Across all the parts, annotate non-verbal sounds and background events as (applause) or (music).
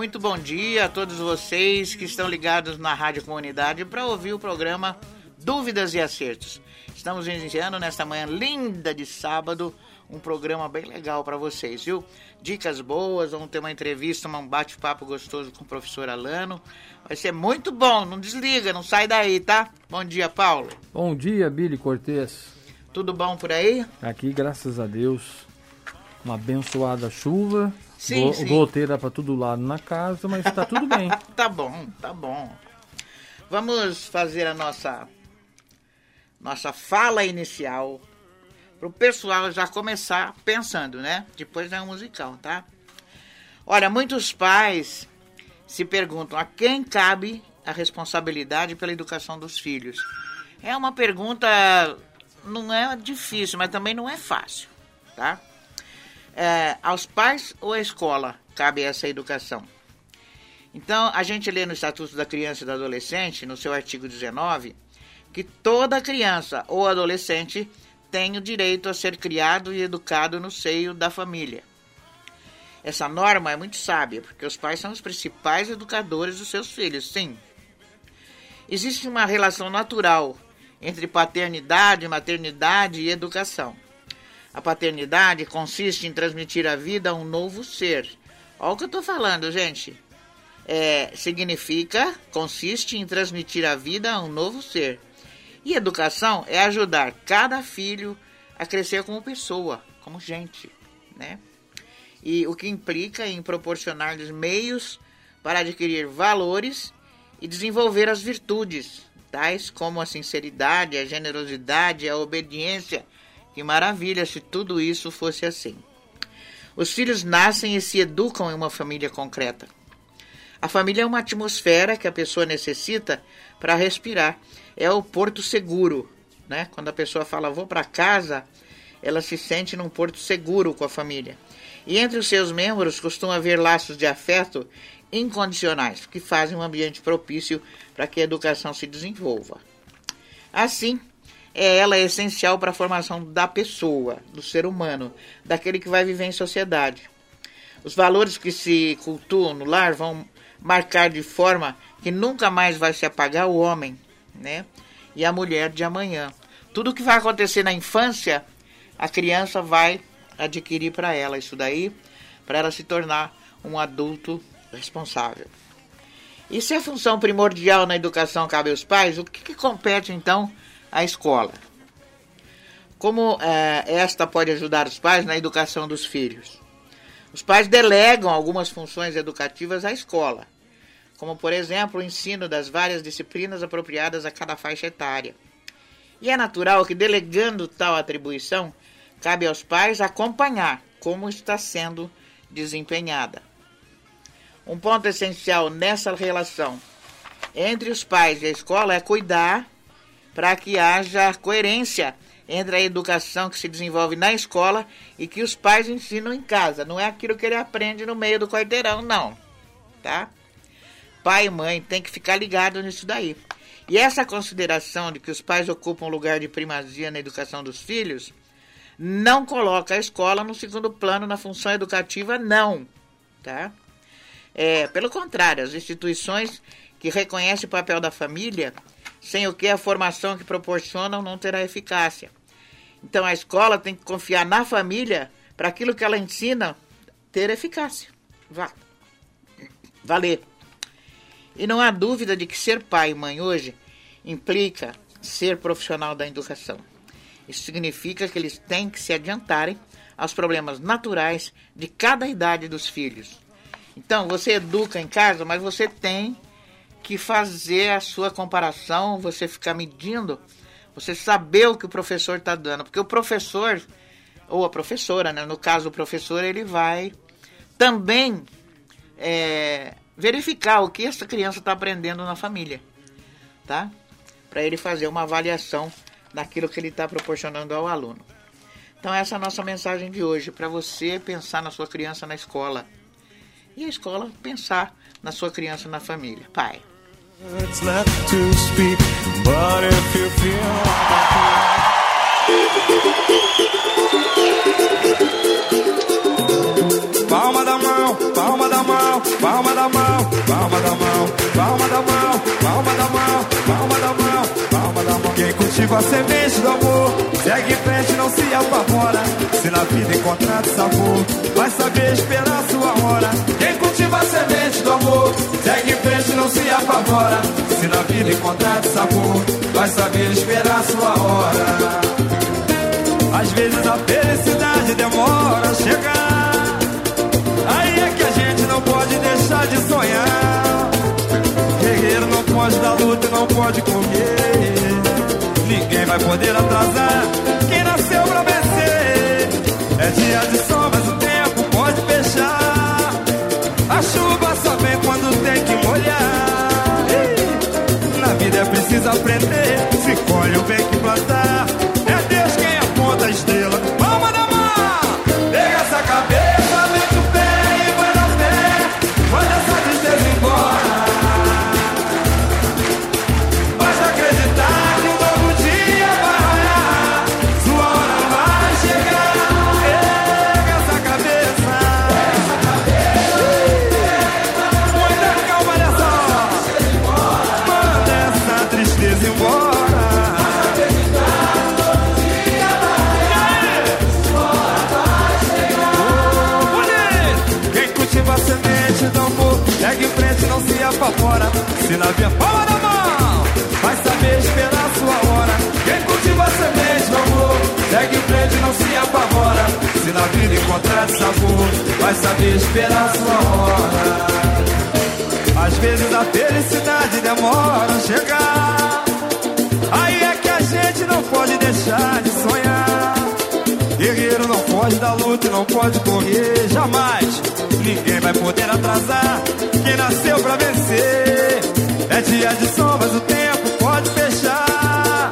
Muito bom dia a todos vocês que estão ligados na Rádio Comunidade para ouvir o programa Dúvidas e Acertos. Estamos iniciando nesta manhã linda de sábado um programa bem legal para vocês, viu? Dicas boas, vamos ter uma entrevista, um bate-papo gostoso com o professor Alano. Vai ser muito bom, não desliga, não sai daí, tá? Bom dia, Paulo. Bom dia, Billy Cortez. Tudo bom por aí? Aqui, graças a Deus, uma abençoada chuva. Sim, go sim. Goteira para todo lado na casa, mas tá tudo bem. (laughs) Tá bom, tá bom. Vamos fazer a nossa nossa fala inicial para o pessoal já começar pensando, né? Depois é um musical, tá? Olha, muitos pais se perguntam a quem cabe a responsabilidade pela educação dos filhos. É uma pergunta não é difícil, mas também não é fácil, tá? É, aos pais ou à escola cabe essa educação? Então, a gente lê no Estatuto da Criança e do Adolescente, no seu artigo 19, que toda criança ou adolescente tem o direito a ser criado e educado no seio da família. Essa norma é muito sábia, porque os pais são os principais educadores dos seus filhos, sim. Existe uma relação natural entre paternidade, maternidade e educação. A paternidade consiste em transmitir a vida a um novo ser. Olha o que eu estou falando, gente. É, significa, consiste em transmitir a vida a um novo ser. E educação é ajudar cada filho a crescer como pessoa, como gente, né? E o que implica em proporcionar-lhes meios para adquirir valores e desenvolver as virtudes, tais como a sinceridade, a generosidade, a obediência. Que maravilha se tudo isso fosse assim. Os filhos nascem e se educam em uma família concreta. A família é uma atmosfera que a pessoa necessita para respirar. É o porto seguro, né? Quando a pessoa fala vou para casa, ela se sente num porto seguro com a família. E entre os seus membros costuma haver laços de afeto incondicionais, que fazem um ambiente propício para que a educação se desenvolva. Assim, é ela essencial para a formação da pessoa, do ser humano, daquele que vai viver em sociedade. Os valores que se cultuam no lar vão marcar de forma que nunca mais vai se apagar o homem, né? E a mulher de amanhã. Tudo que vai acontecer na infância, a criança vai adquirir para ela isso daí, para ela se tornar um adulto responsável. E se a função primordial na educação cabe aos pais, o que, que compete então à escola? Como eh, esta pode ajudar os pais na educação dos filhos? Os pais delegam algumas funções educativas à escola, como, por exemplo, o ensino das várias disciplinas apropriadas a cada faixa etária. E é natural que, delegando tal atribuição, cabe aos pais acompanhar como está sendo desempenhada. Um ponto essencial nessa relação entre os pais e a escola é cuidar para que haja coerência entre a educação que se desenvolve na escola e que os pais ensinam em casa. Não é aquilo que ele aprende no meio do quarteirão, não. Tá? Pai e mãe tem que ficar ligado nisso daí. E essa consideração de que os pais ocupam lugar de primazia na educação dos filhos não coloca a escola no segundo plano na função educativa, não. Tá? É, pelo contrário, as instituições que reconhecem o papel da família, sem o que a formação que proporcionam não terá eficácia. Então a escola tem que confiar na família para aquilo que ela ensina ter eficácia. Vá. Valer. E não há dúvida de que ser pai e mãe hoje implica ser profissional da educação. Isso significa que eles têm que se adiantarem aos problemas naturais de cada idade dos filhos. Então, você educa em casa, mas você tem que fazer a sua comparação, você ficar medindo, você saber o que o professor está dando. Porque o professor, ou a professora, né? no caso o professor, ele vai também é, verificar o que essa criança está aprendendo na família. Tá? Para ele fazer uma avaliação daquilo que ele está proporcionando ao aluno. Então essa é a nossa mensagem de hoje, para você pensar na sua criança na escola. E a escola pensar na sua criança na família. Pai. Palma da mão, palma da mão, palma da mão, palma da mão, palma da mão, palma da mão, palma da mão, palma da mão. Quem cultiva a semente do amor, segue em frente, não se apavora. Se na vida encontrar sabor, vai saber esperar sua hora. Quem cultiva a semente do amor, segue em frente, não se apavora. Se na vida encontrar sabor, vai saber esperar sua hora. Às vezes a felicidade demora a chegar. Aí é que a gente não pode deixar de sonhar. Guerreiro não pode dar luta e não pode comer. Ninguém vai poder atrasar quem nasceu pra vencer. É dia de sol, mas o Preciso aprender. Se colhe o bem que plantar. Na via palma da mão, vai saber esperar sua hora. Quem cultiva a semente amor, segue em frente, não se apavora. Se na vida encontrar sabor, vai saber esperar sua hora. Às vezes a felicidade demora a chegar. Aí é que a gente não pode deixar de sonhar. Guerreiro não pode dar luta e não pode correr jamais. Ninguém vai poder atrasar quem nasceu pra vencer. É dia de sol, mas o tempo pode fechar.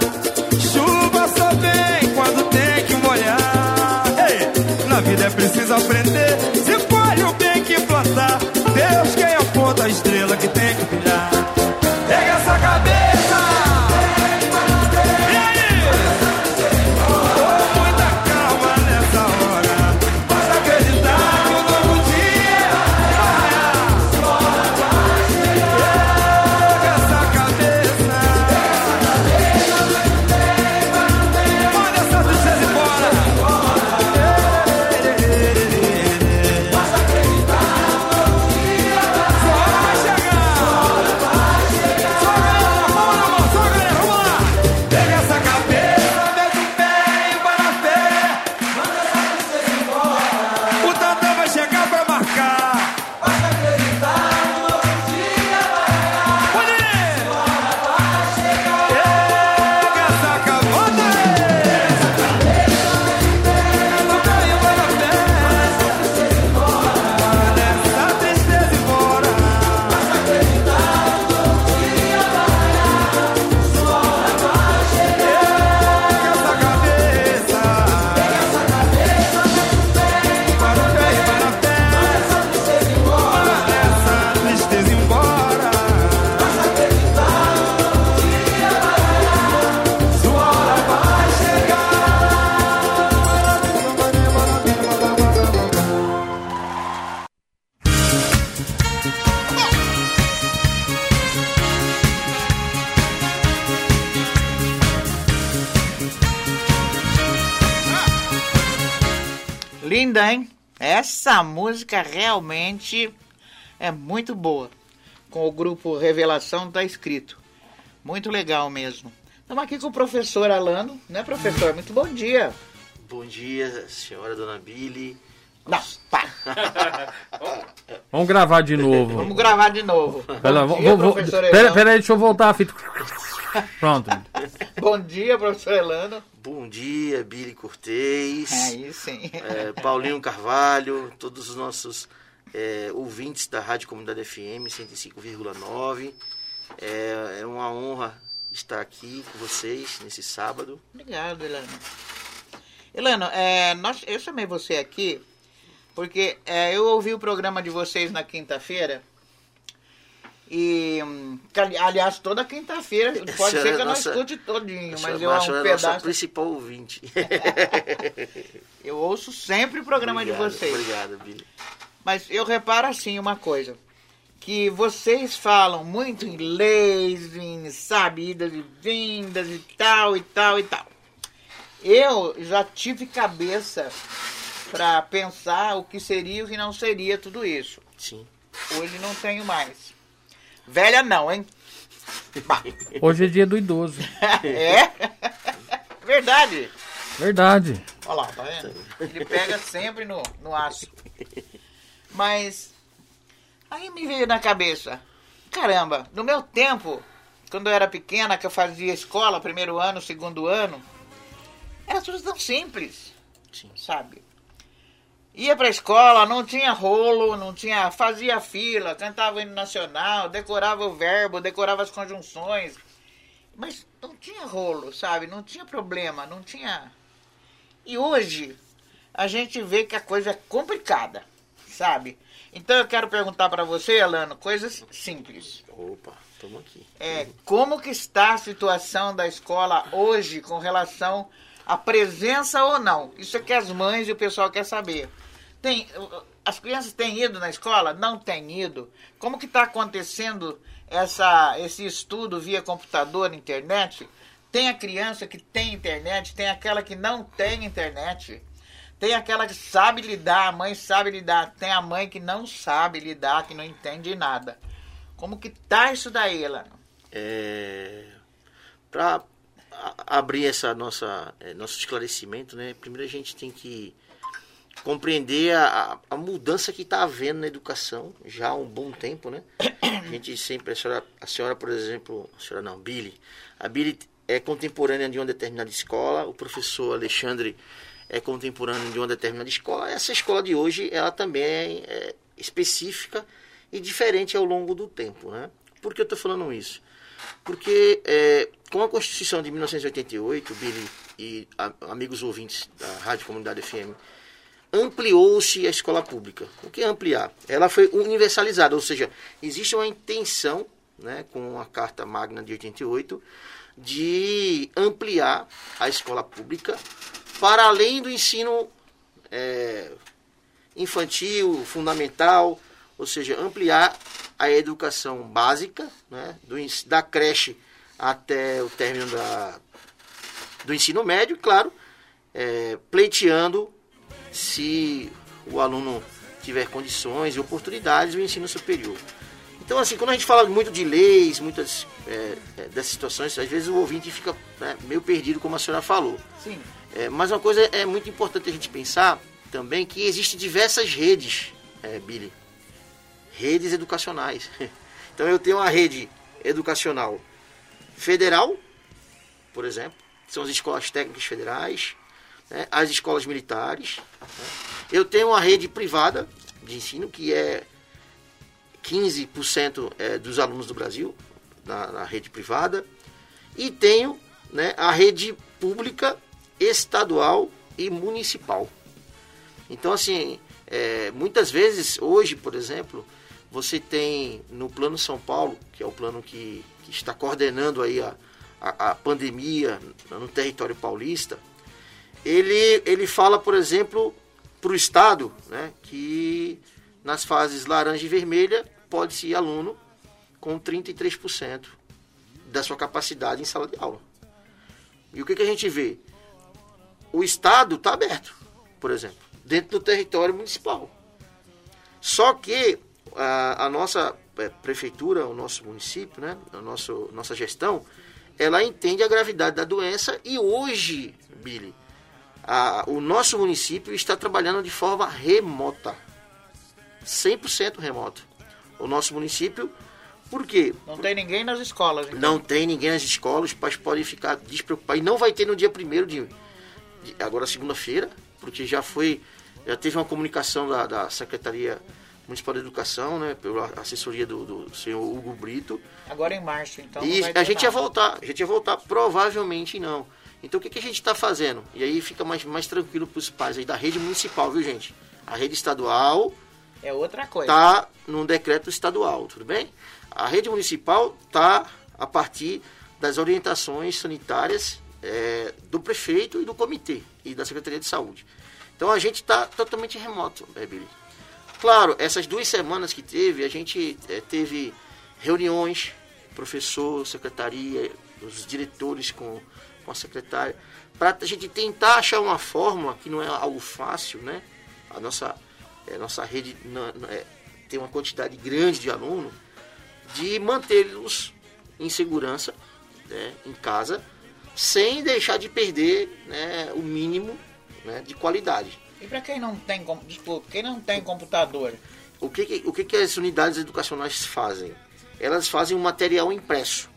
Chuva só vem quando tem que molhar. Ei, na vida é preciso aprender. Se colhe o bem que plantar. Deus quem aponta a estrela que tem Essa música realmente é muito boa. Com o grupo Revelação tá escrito. Muito legal mesmo. Estamos aqui com o professor Alano, né, professor? Muito bom dia. Bom dia, senhora Dona Billy. Não, pá. (laughs) Vamos gravar de novo. Vamos gravar de novo. Pera, bom vou- dia, vou- pera aí, deixa eu voltar a fita. (laughs) Pronto. Bom dia, professor Elano. Bom dia, Billy Cortez, Aí sim. é, Paulinho Carvalho, todos os nossos é, ouvintes da Rádio Comunidade FM 105,9. É, é uma honra estar aqui com vocês nesse sábado. Obrigado, Elano. Elano, é, nós, eu chamei você aqui porque é, eu ouvi o programa de vocês na quinta-feira. E, hum, aliás, toda quinta-feira, pode ser é que eu não nossa- escute todinho, mas senhora eu um senhora é nossa principal ouvinte. (laughs) Eu ouço sempre o programa Obrigado, de vocês. Obrigado, Billy. Mas eu reparo assim uma coisa, que vocês falam muito inglês, em saídas e vindas e tal e tal e tal. Eu já tive cabeça para pensar o que seria e o que não seria tudo isso. Sim. Hoje não tenho mais. Velha não, hein? Bah. (laughs) Hoje é dia do idoso. (laughs) é? Verdade. Verdade. Olha lá, tá vendo? Ele pega sempre no, no aço. Mas aí me veio na cabeça, caramba, no meu tempo, quando eu era pequena, que eu fazia escola, primeiro ano, segundo ano, era tudo tão simples, Sim. sabe? Ia pra escola, não tinha rolo, não tinha. fazia fila, cantava o hino nacional, decorava o verbo, decorava as conjunções. Mas não tinha rolo, sabe? Não tinha problema, não tinha. E hoje a gente vê que a coisa é complicada, sabe? Então eu quero perguntar pra você, Alano, coisas simples. Opa, estamos aqui. É, como que está a situação da escola hoje com relação à presença ou não? Isso é que as mães e o pessoal quer saber. Tem, as crianças têm ido na escola? Não têm ido. Como que está acontecendo essa, esse estudo via computador, internet? Tem a criança que tem internet, tem aquela que não tem internet. Tem aquela que sabe lidar, a mãe sabe lidar. Tem a mãe que não sabe lidar, que não entende nada. Como que tá isso daí, Elano? É, Para abrir essa nossa é, nosso esclarecimento, né? Primeiro a gente tem que compreender a, a- mudança que está havendo na educação já há um bom tempo, né? A gente sempre, a senhora, a senhora, por exemplo, a senhora não, Billy, a Billy é contemporânea de uma determinada escola, o professor Alexandre é contemporâneo de uma determinada escola. Essa escola de hoje, ela também é específica e diferente ao longo do tempo, né? Por que eu estou falando isso? Porque é, com a Constituição de 1988, Billy e a- amigos ouvintes da Rádio Comunidade FM, ampliou-se a escola pública. O que é ampliar? Ela foi universalizada, ou seja, existe uma intenção, né, com a Carta Magna de 88, de ampliar a escola pública para além do ensino é, infantil, fundamental, ou seja, ampliar a educação básica, né, do, da creche até o término da, do ensino médio, claro, é, pleiteando se o aluno tiver condições e oportunidades do ensino superior. Então, assim, quando a gente fala muito de leis, muitas é, é, dessas situações, às vezes o ouvinte fica né, meio perdido, como a senhora falou. Sim. É, mas uma coisa é muito importante a gente pensar também que existem diversas redes, é, Billy. Redes educacionais. (laughs) Então eu tenho uma rede educacional federal, por exemplo, são as escolas técnicas federais, né, as escolas militares. né. Eu tenho uma rede privada de ensino, que é 15% é, dos alunos do Brasil na, na rede privada. E tenho né, a rede pública, estadual e municipal. Então, assim, é, muitas vezes, hoje, por exemplo, você tem no Plano São Paulo, que é o plano que, que está coordenando aí a, a, a pandemia no território paulista, ele, ele fala, por exemplo, para o Estado, né, que nas fases laranja e vermelha pode-se ir aluno com 33% da sua capacidade em sala de aula. E o que, que a gente vê? O Estado está aberto, por exemplo, dentro do território municipal. Só que a, a nossa eh, prefeitura, o nosso município, né, a nosso, nossa gestão, ela entende a gravidade da doença e hoje, Billy, a- o nosso município está trabalhando de forma remota. 100% remoto. O nosso município, por quê? Não tem ninguém nas escolas. então. Não tem ninguém nas escolas, os pais podem ficar despreocupados. E não vai ter no dia 1 de, de. Agora, segunda-feira, porque já foi. Já teve uma comunicação da, da Secretaria Municipal de Educação, né? Pela assessoria do, do senhor Hugo Brito. Agora em março, então. e a gente ia nada. voltar. A gente ia voltar, provavelmente não. Então o que, que a gente está fazendo? E aí fica mais, mais tranquilo para os pais aí da rede municipal, viu gente? A rede estadual É outra coisa. está num decreto estadual, tudo bem? A rede municipal está a partir das orientações sanitárias é, do prefeito e do comitê e da Secretaria de Saúde. Então a gente está totalmente remoto, é, Billy. Claro, essas duas semanas que teve, a gente é, teve reuniões, professor, secretaria, os diretores com, com a secretária, para a gente tentar achar uma fórmula, que não é algo fácil, né? A nossa, é, nossa rede é, tem uma quantidade grande de alunos, de mantê-los em segurança, né, em casa, sem deixar de perder né, o mínimo né, de qualidade. E para quem não tem, desculpa, quem não tem computador? O que, que o que, que as unidades educacionais fazem? Elas fazem um material impresso.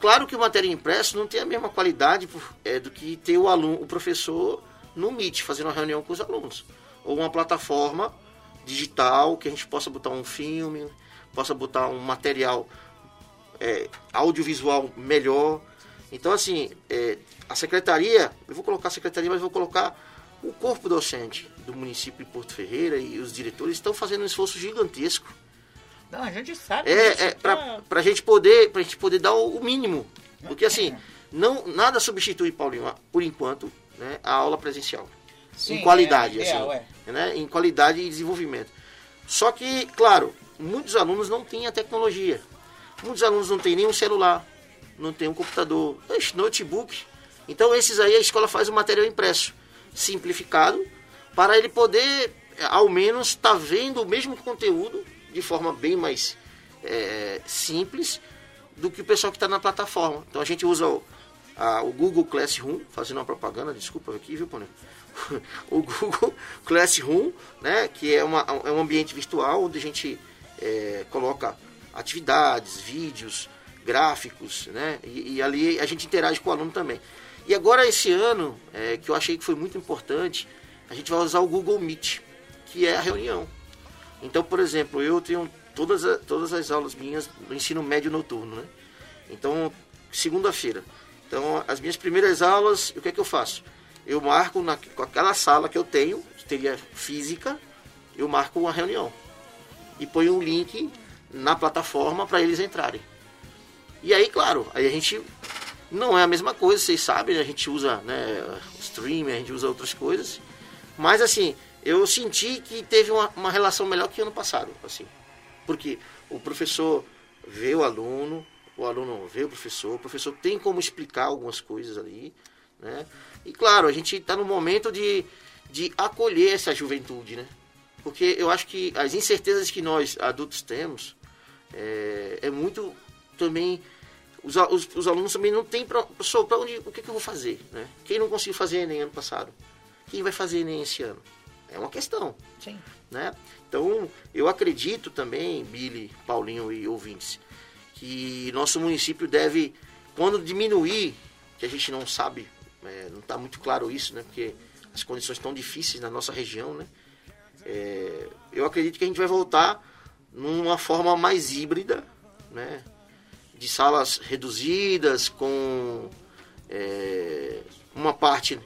Claro que o material impresso não tem a mesma qualidade é, do que ter o aluno, o professor no Meet fazendo uma reunião com os alunos, ou uma plataforma digital que a gente possa botar um filme, possa botar um material é, audiovisual melhor. Então, assim, é, a secretaria, eu vou colocar a secretaria, mas vou colocar o corpo docente do município de Porto Ferreira e os diretores estão fazendo um esforço gigantesco. Não, a gente sabe. É, é para a gente poder, pra gente poder dar o, mínimo, porque assim não nada substitui Paulinho, por enquanto, né, a aula presencial. Sim, em qualidade, é, ideal, assim, é. né, em qualidade e desenvolvimento. Só que, claro, muitos alunos não têm a tecnologia. Muitos alunos não têm nenhum celular, não tem um computador, notebook. Então esses aí a escola faz o material impresso simplificado para ele poder, ao menos, estar tá vendo o mesmo conteúdo de forma bem mais é, simples do que o pessoal que está na plataforma. Então a gente usa o, a, o Google Classroom, fazendo uma propaganda, desculpa aqui, viu, Pone? (laughs) o Google Classroom, né, que é, uma, é um ambiente virtual onde a gente é, coloca atividades, vídeos, gráficos, né, e, e ali a gente interage com o aluno também. E agora esse ano, é, que eu achei que foi muito importante, a gente vai usar o Google Meet, que é a reunião. Então, por exemplo, eu tenho todas, todas as aulas minhas no ensino médio noturno, né? Então, segunda-feira. Então, as minhas primeiras aulas, o que é que eu faço? Eu marco na, com aquela sala que eu tenho, que teria física, eu marco uma reunião. E ponho um link na plataforma para eles entrarem. E aí, claro, aí a gente não é a mesma coisa, vocês sabem, a gente usa né, streaming, a gente usa outras coisas. Mas assim, eu senti que teve uma, uma relação melhor que ano passado. assim Porque o professor vê o aluno, o aluno vê o professor, o professor tem como explicar algumas coisas ali. Né? E claro, a gente está no momento de, de acolher essa juventude, né? Porque eu acho que as incertezas que nós adultos temos é, é muito também os, os, os alunos também não têm para onde o que, que, eu vou fazer, né? Quem não conseguiu fazer nem ano passado, quem vai fazer nem esse ano? É uma questão, Sim. né? Então eu acredito também, Billy, Paulinho e ouvintes, que nosso município deve, quando diminuir, que a gente não sabe, é, não está muito claro isso, né? Porque as condições estão difíceis na nossa região, né? É, eu acredito que a gente vai voltar numa forma mais híbrida, né? de salas reduzidas, com é, uma parte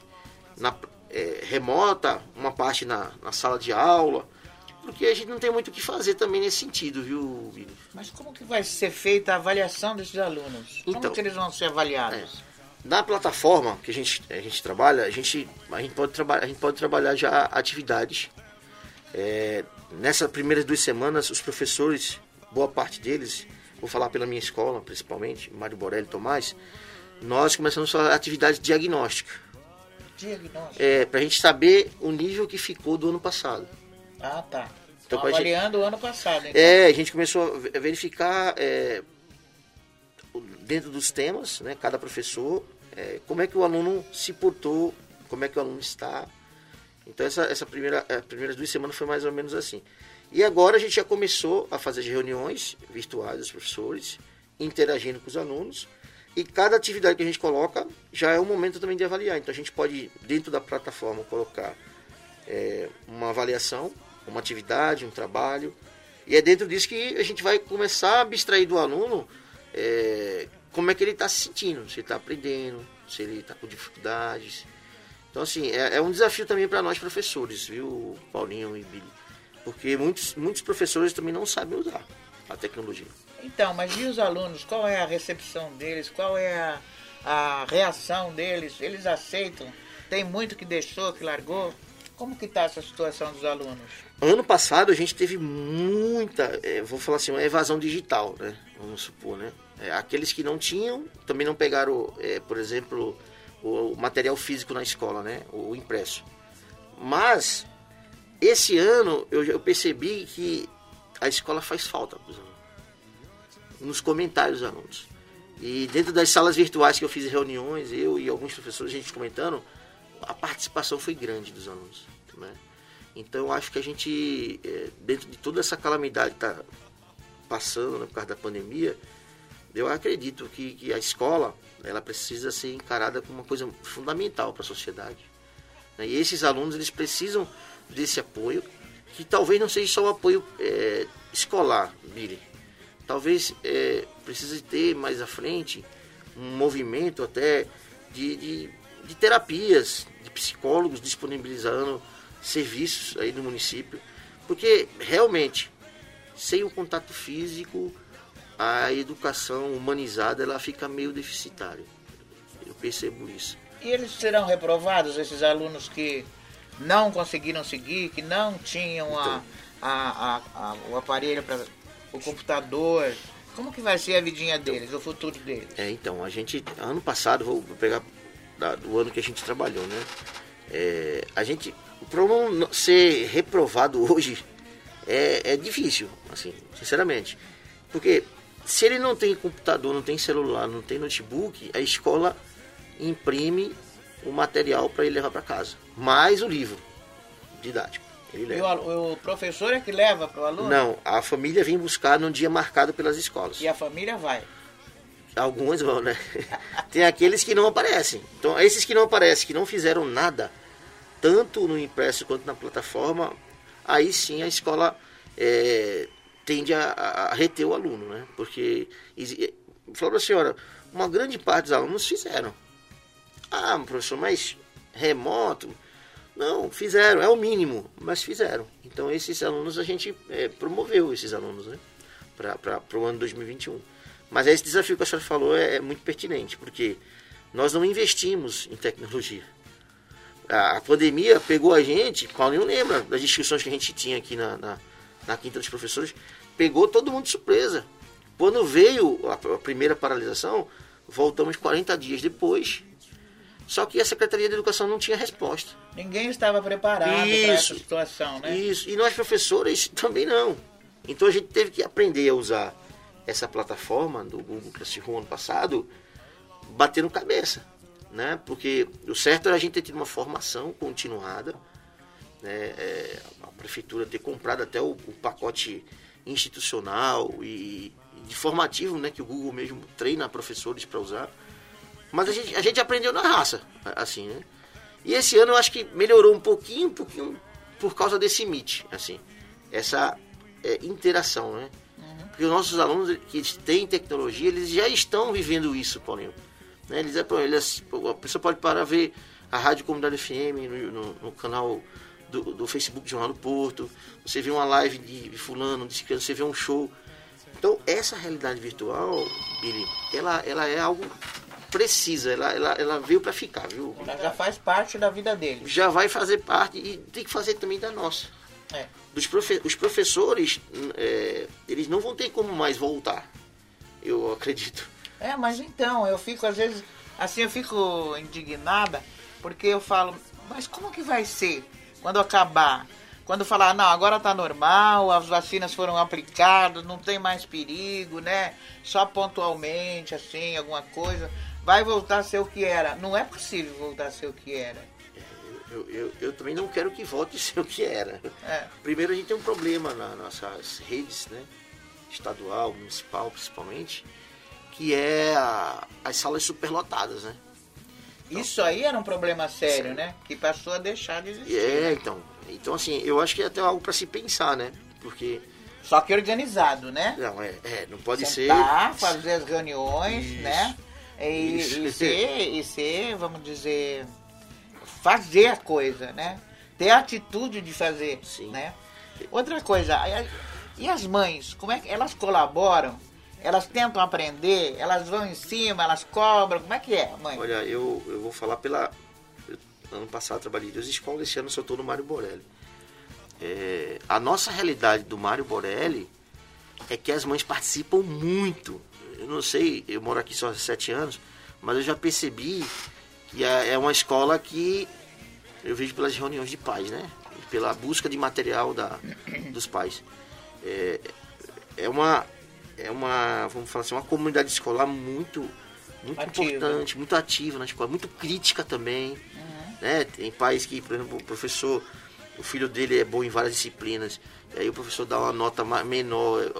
na, é, remota, uma parte na, na, sala de aula, porque a gente não tem muito o que fazer também nesse sentido, viu? Mas como que vai ser feita a avaliação desses alunos? Como então, que eles vão ser avaliados? É, na plataforma que a gente, a gente trabalha, a gente, a gente, pode, traba a gente pode trabalhar já atividades. É, nessas primeiras duas semanas, os professores, boa parte deles, vou falar pela minha escola, principalmente, Mário Borelli Tomás, nós começamos a atividade diagnóstica. Diagnóstica? É, para a gente saber o nível que ficou do ano passado. Ah, tá. Então, avaliando gente, o ano passado, então. É, a gente começou a verificar é, dentro dos temas, né, cada professor, é, como é que o aluno se portou, como é que o aluno está. Então essa, essa primeira, as primeiras duas semanas foi mais ou menos assim. E agora a gente já começou a fazer reuniões virtuais dos professores, interagindo com os alunos. E cada atividade que a gente coloca já é o momento também de avaliar. Então a gente pode, dentro da plataforma, colocar é, uma avaliação, uma atividade, um trabalho. E é dentro disso que a gente vai começar a abstrair do aluno é, como é que ele está se sentindo, se ele está aprendendo, se ele está com dificuldades. Então, assim, é, é um desafio também para nós professores, viu, Paulinho e Billy? Porque muitos, muitos professores também não sabem usar a tecnologia. Então, mas e os alunos? Qual é a recepção deles? Qual é a, a reação deles? Eles aceitam? Tem muito que deixou, que largou? Como que está essa situação dos alunos? Ano passado a gente teve muita, é, vou falar assim, uma evasão digital, né? Vamos supor, né? É, aqueles que não tinham, também não pegaram, é, por exemplo, o, o material físico na escola, né? O, o impresso. Mas, esse ano eu, eu percebi que a escola faz falta para os alunos. Nos comentários dos alunos. E dentro das salas virtuais que eu fiz reuniões, eu e alguns professores, a gente comentando, a participação foi grande dos alunos. Né? Então acho que a gente, é, dentro de toda essa calamidade que está passando né, por causa da pandemia, eu acredito que, que, a escola ela precisa ser encarada como uma coisa fundamental para a sociedade. Né? E esses alunos eles precisam desse apoio, que talvez não seja só o apoio é, escolar, Billy. Talvez é, precise ter mais à frente um movimento até de, de, de terapias, de psicólogos disponibilizando serviços aí no município, porque realmente sem o contato físico a educação humanizada ela fica meio deficitária. Eu percebo isso. E eles serão reprovados, esses alunos que não conseguiram seguir, que não tinham então, a, a, a, o aparelho para o computador. Como que vai ser a vidinha deles, o futuro deles? É, então, a gente, ano passado, vou pegar do ano que a gente trabalhou, né? É, a gente, para não ser reprovado hoje é, é difícil, assim, sinceramente. Porque se ele não tem computador, não tem celular, não tem notebook, a escola imprime o material para ele levar para casa, mais o livro didático. E o, o, professor é que leva para o aluno? Não, a família vem buscar num dia marcado pelas escolas. E a família vai? Alguns vão, né? (laughs) Tem aqueles que não aparecem. Então, esses que não aparecem, que não fizeram nada, tanto no impresso quanto na plataforma, aí sim a escola é, tende a, a, reter o aluno, né? Porque, falou para a senhora, uma grande parte dos alunos fizeram. Ah, professor, mas remoto? Não, fizeram, é o mínimo, mas fizeram. Então, esses alunos a gente é, promoveu, esses alunos, né? Para o ano 2021. Mas esse desafio que a senhora falou é, é muito pertinente, porque nós não investimos em tecnologia. A, a pandemia pegou a gente, Paulinho lembra das discussões que a gente tinha aqui na, na, na Quinta dos Professores, pegou todo mundo de surpresa. Quando veio a, a primeira paralisação, voltamos 40 dias depois. Só que a Secretaria de Educação não tinha resposta. Ninguém estava preparado para essa situação, né? Isso. E nós, professores, também não. Então a gente teve que aprender a usar essa plataforma do Google Classroom ano passado, batendo cabeça. Né? Porque o certo era a gente ter tido uma formação continuada, né? É, a prefeitura ter comprado até o, o pacote institucional e, de formativo, né, que o Google mesmo treina professores para usar. Mas a gente, a gente aprendeu na raça, assim, né? E esse ano eu acho que melhorou um pouquinho, um pouquinho por causa desse Meet, assim, essa é, interação, né? Uhum. Porque os nossos alunos que têm tecnologia, eles já estão vivendo isso, Paulinho. Né? Eles, eles, a pessoa pode parar ver a Rádio Comunidade FM no, no, no canal do, do Facebook Jornal do Porto, você vê uma live de, de fulano, de ciclano, você vê um show. Então, essa realidade virtual, Billy, ela, ela é algo precisa, ela, ela, ela veio para ficar, viu? Ela já faz parte da vida dele. Já vai fazer parte e tem que fazer também da nossa. É. Dos profe os professores, é, eles não vão ter como mais voltar, eu acredito. É, mas então, eu fico às vezes, assim, eu fico indignada, porque eu falo, mas como que vai ser? Quando acabar, quando falar, não, agora tá normal, as vacinas foram aplicadas, não tem mais perigo, né? Só pontualmente, assim, alguma coisa, vai voltar a ser o que era. Não é possível voltar a ser o que era. Eu, eu, eu também não quero que volte a ser o que era. É. Primeiro, a gente tem um problema nas nossas redes, né? Estadual, municipal, principalmente, que é a, as salas superlotadas, né? Isso aí era um problema sério, Sim. né? Que passou a deixar de existir. É, então. Então, assim, eu acho que é até algo para se pensar, né? Porque. Só que organizado, né? Não, é, é não pode Sentar, ser. fazer as reuniões, Isso. né? E, e, ser, e ser, vamos dizer, fazer a coisa, né? Ter a atitude de fazer, Sim. né? Outra coisa, e as mães, como é que elas colaboram elas tentam aprender, elas vão em cima, elas cobram, como é que é, mãe? Olha, eu, eu vou falar pela. ano passado trabalhei em duas escolas, esse ano só estou no Mário Borelli. É, a nossa realidade do Mário Borelli é que as mães participam muito. Eu não sei, eu moro aqui só há sete anos, mas eu já percebi que é é uma escola que eu vejo pelas reuniões de pais, né? Pela busca de material da, dos pais. É, é uma é uma vamos falar assim uma comunidade escolar muito muito Ativa. importante, muito ativa na escola, muito crítica também, né? Tem pais que, por exemplo, o professor, o filho dele é bom em várias disciplinas, e aí o professor dá uma nota menor,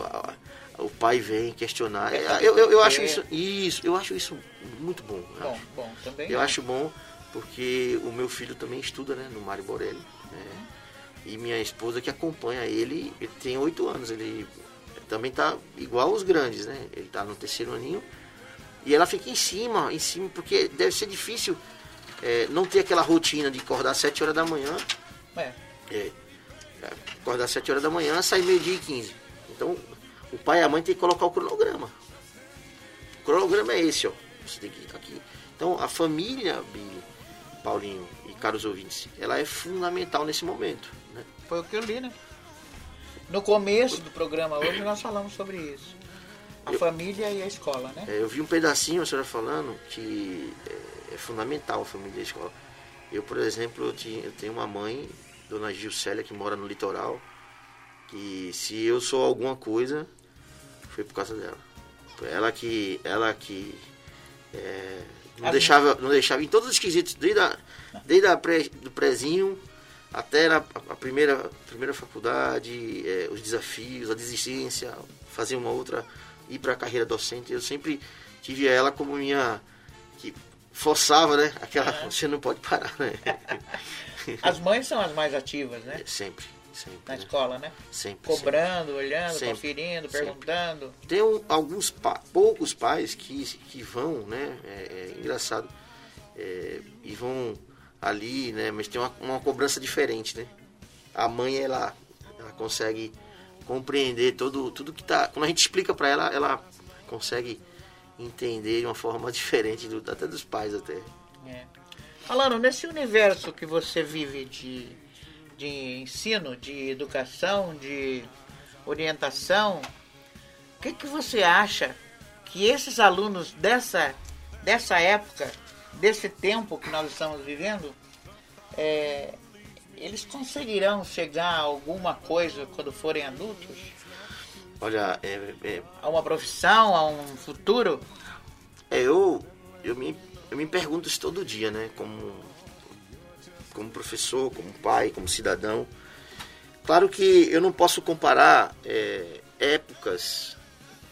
o pai vem questionar. É, Eu, eu, eu acho isso, isso, eu acho isso muito bom. eu Bom, acho. bom, também. Eu acho bom porque o meu filho também estuda né, no Mário Borelli. né? E minha esposa que acompanha ele, ele tem oito anos, ele também tá igual os grandes, né? Ele tá no terceiro aninho. E ela fica em cima, em cima, porque deve ser difícil é, não ter aquela rotina de acordar às 7 horas da manhã, É. é, acordar às 7 horas da manhã, sair meio-dia e 15. Então, o pai e a mãe tem que colocar o cronograma. O cronograma é esse, ó. Você tem que estar aqui. Então, a família, Billy, Paulinho e caros ouvintes, ela é fundamental nesse momento. Né? Foi o que eu li, né? No começo do programa hoje nós falamos sobre isso. A família e a escola, né? É, eu vi um pedacinho a senhora falando que é, é fundamental a família e a escola. Eu, por exemplo, eu, tinha- eu tenho uma mãe, dona Gilcélia, que mora no litoral, que se eu sou alguma coisa, foi por causa dela. Foi ela que. Ela que. é, não, deixava, não deixava em todos os quesitos, desde, a, desde a pré, do prezinho até na, a primeira, primeira faculdade, é, os desafios, a desistência, fazer uma outra, ir para a carreira docente. Eu sempre tive ela como minha. que forçava, né? Aquela. Você não pode parar, né? (laughs) As mães são as mais ativas, né? sempre, sempre. Na né? escola, né? Sempre. sempre. Cobrando, olhando, Sempre. conferindo, Sempre. perguntando. Tem um- alguns pa- poucos pais que, que vão, né? É, é engraçado. é, e vão ali, né? Mas tem uma, uma cobrança diferente, né? A mãe, ela, ela consegue compreender todo, tudo que tá. Quando a gente explica para ela, ela consegue entender de uma forma (laughs) diferente do, até dos pais até. É. Alano, nesse universo que você vive de, de ensino, de educação, de orientação, o que, que você acha que esses alunos dessa, dessa época, desse tempo que nós estamos vivendo, é, eles conseguirão chegar a alguma coisa quando forem adultos? Olha, é, é, A uma profissão, a um futuro? É, eu, eu, me, eu me pergunto isso todo dia, né? Como, como professor, como pai, como cidadão. Claro que eu não posso comparar é, épocas,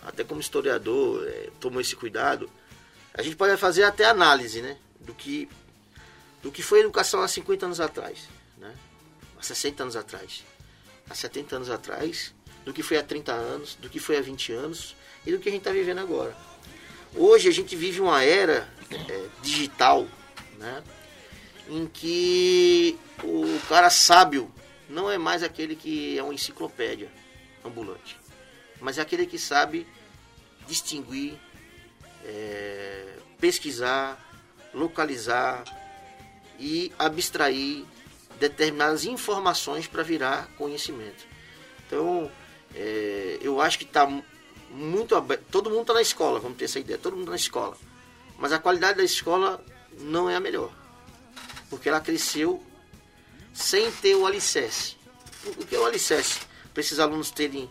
até como historiador, é, tomo esse cuidado. A gente pode fazer até análise, né? Do que, do que foi a educação há 50 anos atrás, né? Há 60 anos atrás, há 70 anos atrás, do que foi há 30 anos, do que foi há 20 anos e do que a gente está vivendo agora. Hoje a gente vive uma era é, digital, né? Em que o cara sábio não é mais aquele que é uma enciclopédia ambulante, mas é aquele que sabe distinguir, é, pesquisar, localizar e abstrair determinadas informações para virar conhecimento. Então, é, eu acho que está muito aberto. Todo mundo está na escola, vamos ter essa ideia. Todo mundo tá na escola. Mas a qualidade da escola não é a melhor. Porque ela cresceu sem ter o alicerce. O que é o alicerce? Para esses alunos terem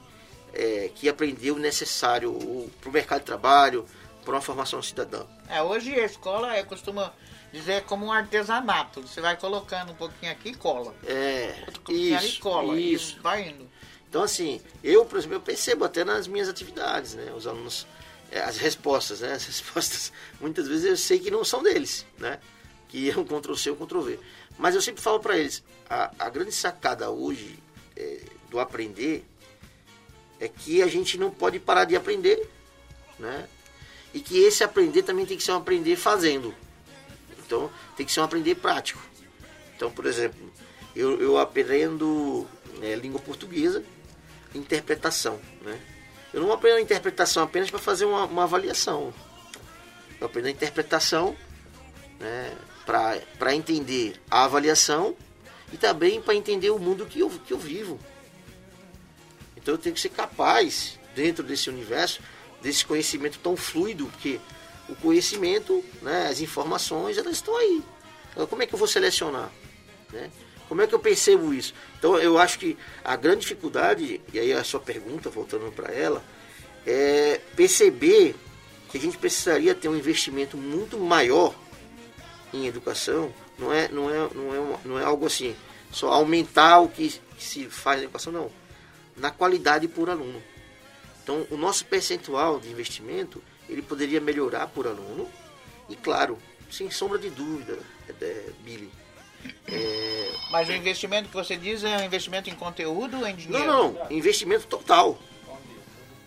é, que aprender o necessário para o mercado de trabalho, para uma formação cidadã. É, hoje a escola é, costuma dizer como um artesanato. Você vai colocando um pouquinho aqui e cola. É, Outro pouquinho ali e isso, cola. isso. E vai indo. Então, assim, eu, por exemplo, eu percebo até nas minhas atividades, né? Os alunos, é, as respostas, né? As (laughs) respostas, muitas vezes eu sei que não são deles, né? Que é um Ctrl-C ou Ctrl-V. Mas eu sempre falo para eles, a, a grande sacada hoje é, do aprender é que a gente não pode parar de aprender, né? E que esse aprender também tem que ser um aprender fazendo. Então, tem que ser um aprender prático. Então, por exemplo, eu, eu aprendo é, língua portuguesa, interpretação, né? Eu não aprendo a interpretação apenas para fazer uma, uma avaliação. Eu aprendo a interpretação, né? Para entender a avaliação e também para entender o mundo que eu, que eu vivo. Então eu tenho que ser capaz, dentro desse universo, desse conhecimento tão fluido, porque o conhecimento, né, as informações, elas estão aí. Então, como é que eu vou selecionar? Né? Como é que eu percebo isso? Então eu acho que a grande dificuldade, e aí a sua pergunta, voltando para ela, é perceber que a gente precisaria ter um investimento muito maior em educação. Não é, não é, não é, uma, não é algo assim, só aumentar o que, que se faz na educação, não. Na qualidade por aluno. Então o nosso percentual de investimento ele poderia melhorar por aluno e claro, sem sombra de dúvida, é, é, Billy. É... Mas o investimento que você diz é um investimento em conteúdo ou em dinheiro? Não, não, investimento total.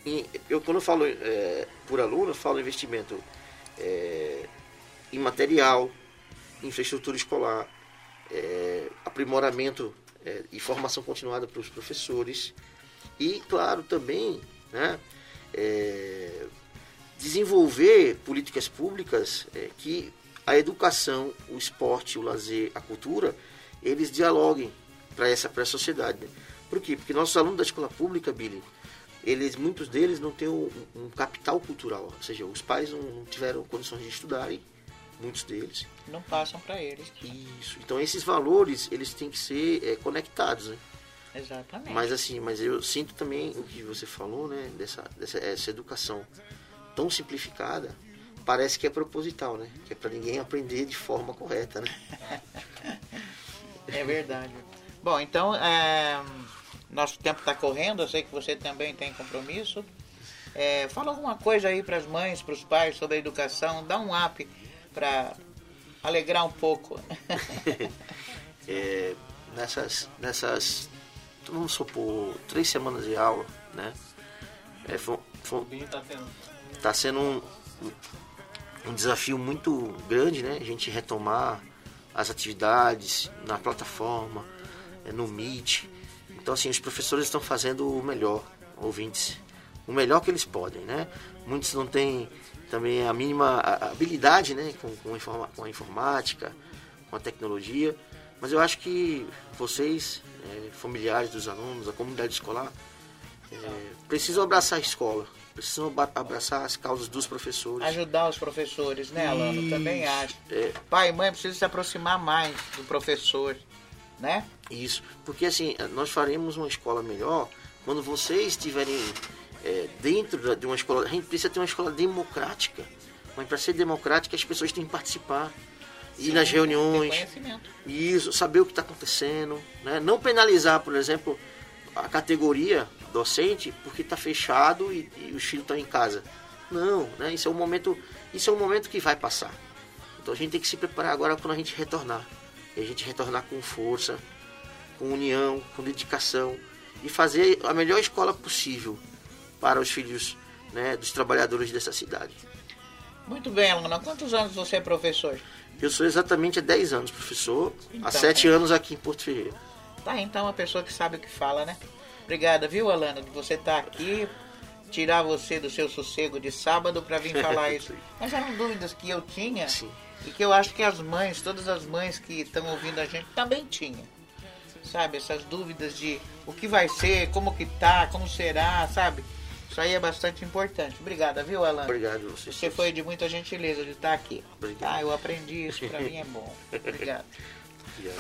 Em, eu quando eu falo é, por aluno, eu falo investimento é, em material, infraestrutura escolar, é, aprimoramento é, e formação continuada para os professores e, claro, também né, é, desenvolver políticas públicas é, que a educação, o esporte, o lazer, a cultura, eles dialoguem para essa, a sociedade. Né? Por quê? Porque nossos alunos da escola pública, Billy, eles, muitos deles não têm um, um capital cultural, ou seja, os pais não, não tiveram condições de estudarem, muitos deles. Não passam para eles. Isso. Então esses valores, eles têm que ser é, conectados, né? Exatamente. Mas assim, mas eu sinto também o que você falou, né? Dessa, dessa essa educação tão simplificada, parece que é proposital, né? Que é para ninguém aprender de forma correta, né? (laughs) é verdade. Bom, então, é, nosso tempo está correndo, eu sei que você também tem compromisso. É, fala alguma coisa aí para as mães, para os pais sobre a educação, dá um up para alegrar um pouco. (laughs) é, nessas, nessas, vamos supor, três semanas de aula, né? É, foi, foi, tá sendo um, um desafio muito grande, né? A gente retomar as atividades na plataforma, é, no Meet. Então, assim, os professores estão fazendo o melhor, ouvintes, o melhor que eles podem, né? Muitos não têm também a mínima habilidade, né? Com, com, informa, com a informática, com a tecnologia. Mas eu acho que vocês, é, familiares dos alunos, a comunidade escolar, é, precisam abraçar a escola, precisam abraçar as causas dos professores. Ajudar os professores, né, Alano? Também acho. É. Pai e mãe precisam se aproximar mais do professor, né? Isso, porque assim, nós faremos uma escola melhor quando vocês estiverem é, dentro de uma escola. A gente precisa ter uma escola democrática. Mas para ser democrática, as pessoas têm que participar. Ir nas reuniões. Isso, saber o que está acontecendo. Né? Não penalizar, por exemplo, a categoria docente porque está fechado e, e os filhos estão em casa. Não, né? Isso é um momento, isso é um momento que vai passar. Então a gente tem que se preparar agora quando a gente retornar. E a gente retornar com força, com união, com dedicação e fazer a melhor escola possível para os filhos né, dos trabalhadores dessa cidade. Muito bem, Alana. Quantos anos você é professor? Eu sou exatamente há 10 anos professor, então, há 7 é. anos aqui em Porto Ferreira. Tá, então uma pessoa que sabe o que fala, né? Obrigada, viu, Alana, de você estar tá aqui, tirar você do seu sossego de sábado para vir falar (laughs) isso. Mas eram dúvidas que eu tinha Sim. e que eu acho que as mães, todas as mães que estão ouvindo a gente também tinham. Sabe, essas dúvidas de o que vai ser, como que tá, como será, sabe? Isso aí é bastante importante. Obrigada, viu, Alan? Obrigado você. Você foi de muita gentileza de estar aqui. Obrigado. Ah, eu aprendi isso, para mim é bom. (laughs) Obrigado. Obrigado.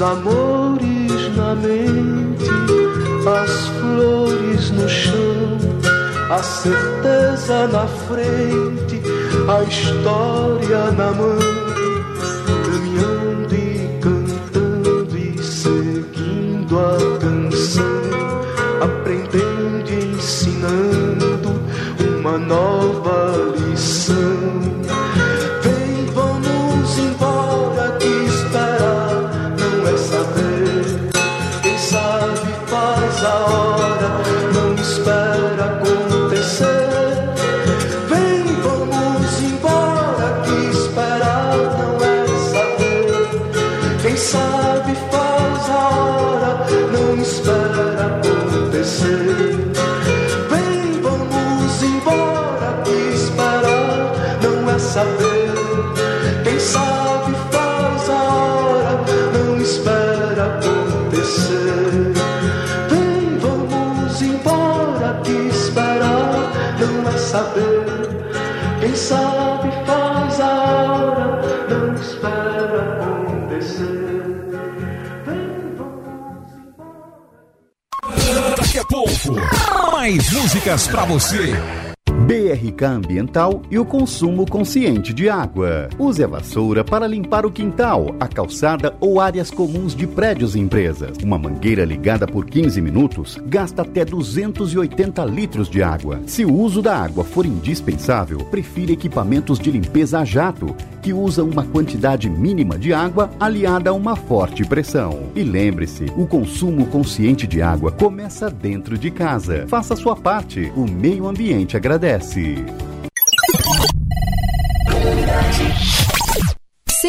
os amores na mente, as flores no chão, a certeza na frente, a história na mão, caminhando e cantando e seguindo a canção, aprendendo e ensinando uma nova músicas para você. BRK Ambiental e o consumo consciente de água. Use a vassoura para limpar o quintal, a calçada ou áreas comuns de prédios e empresas. Uma mangueira ligada por 15 minutos gasta até 280 litros de água. Se o uso da água for indispensável, prefira equipamentos de limpeza a jato que usam uma quantidade mínima de água aliada a uma forte pressão. E lembre-se, o consumo consciente de água começa dentro de casa. Faça sua parte, o meio ambiente agradece.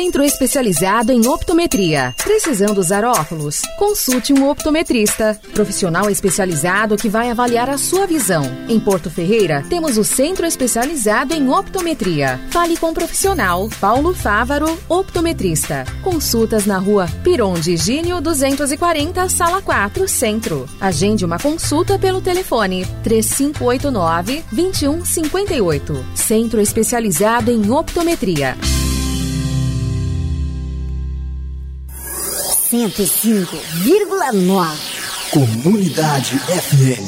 Centro especializado em optometria. Precisando usar óculos? Consulte um optometrista. Profissional especializado que vai avaliar a sua visão. Em Porto Ferreira, temos o Centro especializado em optometria. Fale com o profissional Paulo Fávaro, optometrista. Consultas na rua Piron de Gínio 240, sala 4, Centro. Agende uma consulta pelo telefone 3589 2158. Centro especializado em optometria. 105,9. Comunidade FM.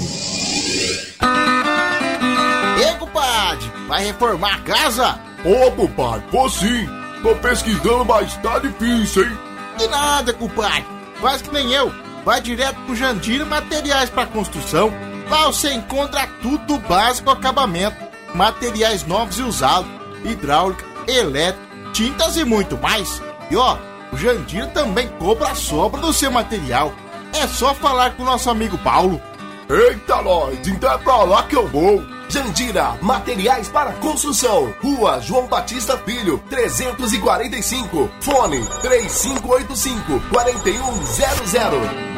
Ei, compadre, vai reformar a casa? Ô, compadre, vou sim. Tô pesquisando, mas tá difícil, hein? De nada, compadre. Faz que nem eu. Vai direto pro Jandira Materiais para Construção. Lá você encontra tudo básico acabamento. Materiais novos e usados. Hidráulica, elétrica, tintas e muito mais. E ó, o Jandira também cobra a sobra do seu material. É só falar com o nosso amigo Paulo. Eita, nós, então é pra lá que eu vou. Jandira, materiais para construção. Rua João Batista Filho, 345. Fone 3585 4100.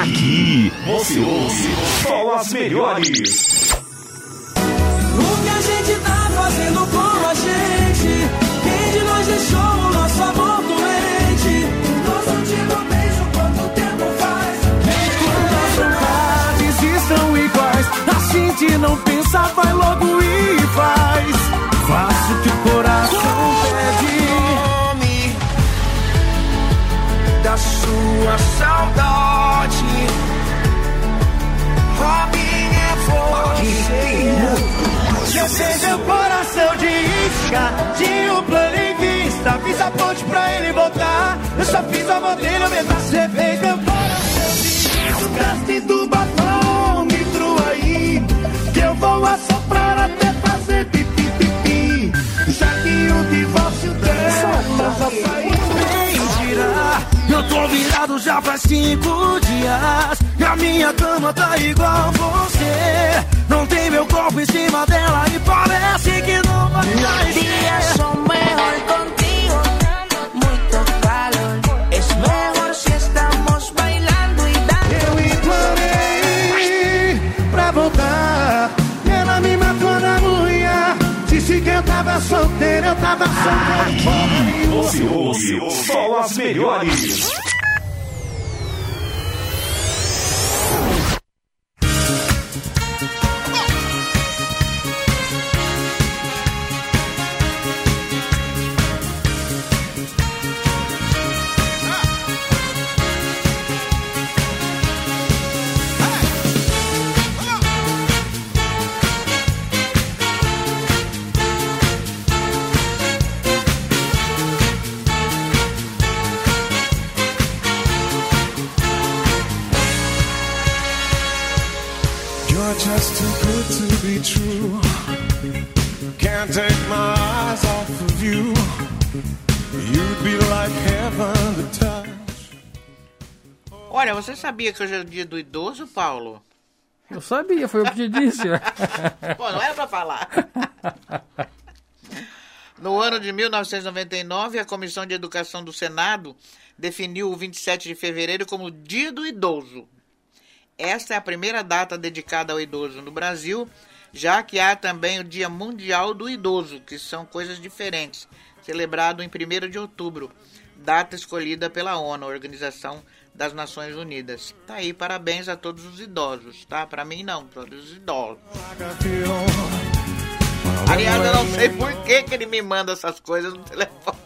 Aqui você ouve só as melhores. O que a gente tá fazendo com a gente? Quem de nós deixou o nosso amor doente? Nosso último beijo, quanto tempo faz? Quantas vontades estão iguais? A gente não pensa, vai logo e faz. Faço o que o coração pede. Nome da sua saudade. Eu seja o coração de isca, tinha um plano em vista. Fiz a ponte pra ele voltar. Eu só fiz a mão dele aumentar. Você fez meu coração de isca. Do batom, me trua aí. Que eu vou assoprar até fazer pipi pipi. Já que o divórcio dela saiu mentira. Eu tô virado já faz cinco dias. E a minha cama tá igual você. Não tem meu corpo em cima dela e parece que não vai mais solteiro, eu tava Aqui solteiro. você ouve só as melhores. Just too good to be true. Can't take my eyes off of you. You'd be like heaven to touch. Olha, você sabia que hoje é o dia do idoso, Paulo? Eu sabia, foi o que te disse. (laughs) Pô, não era pra falar. No ano de 1999, a Comissão de Educação do Senado definiu o 27 de fevereiro como Dia do Idoso. Esta é a primeira data dedicada ao idoso no Brasil, já que há também o Dia Mundial do Idoso, que são coisas diferentes, celebrado em 1 de outubro, data escolhida pela ONU, Organização das Nações Unidas. Tá aí, parabéns a todos os idosos, tá? Para mim não, todos os idosos. Aliás, eu não sei por que, que ele me manda essas coisas no telefone.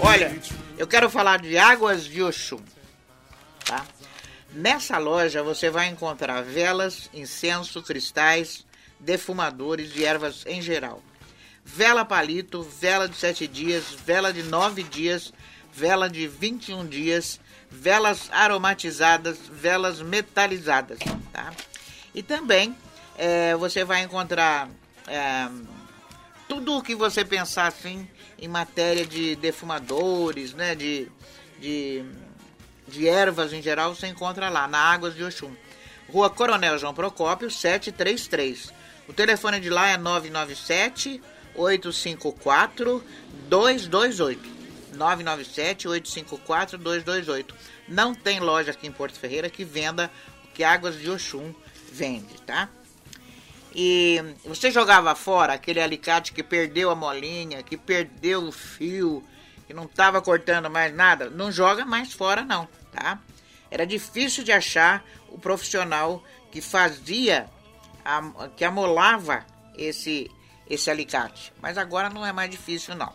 Olha, eu quero falar de Águas de Oxum, tá? Nessa loja você vai encontrar velas, incenso, cristais, defumadores e ervas em geral. Vela palito, vela de 7 dias, vela de 9 dias, vela de 21 dias, velas aromatizadas, velas metalizadas, tá? E também é, você vai encontrar é, tudo o que você pensar assim em matéria de defumadores, né, de, de, de ervas em geral, você encontra lá na Águas de Oxum. Rua Coronel João Procópio, 733. O telefone de lá é 997 854 228. 997 854 228. Não tem loja aqui em Porto Ferreira que venda o que Águas de Oxum vende, tá? E você jogava fora aquele alicate que perdeu a molinha, que perdeu o fio, que não estava cortando mais nada, não joga mais fora não, tá? Era difícil de achar o profissional que fazia, a, que amolava esse, esse alicate. Mas agora não é mais difícil não.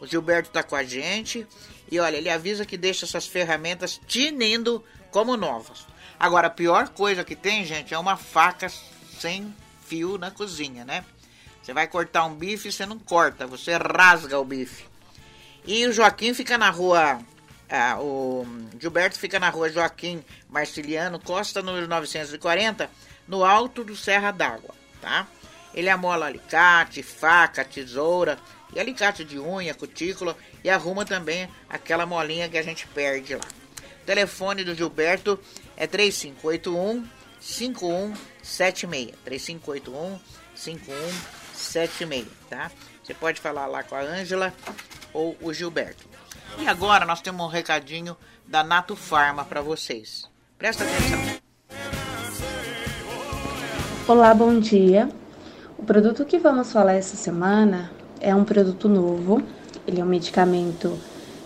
O Gilberto está com a gente e olha, ele avisa que deixa essas ferramentas tinindo como novas. Agora, a pior coisa que tem, gente, é uma faca sem fio na cozinha, né? Você vai cortar um bife, você não corta, você rasga o bife. E o Joaquim fica na rua. Ah, o Gilberto fica na rua Joaquim Marciliano Costa, número 940, no alto do Serra d'Água, tá? Ele amola alicate, faca, tesoura e alicate de unha, cutícula e arruma também aquela molinha que a gente perde lá. O telefone do Gilberto é 3581 5176. 3581 5176, tá? Você pode falar lá com a Ângela ou o Gilberto. E agora nós temos um recadinho da Nato Farma para vocês. Presta atenção. Olá, bom dia. O produto que vamos falar essa semana é um produto novo. Ele é um medicamento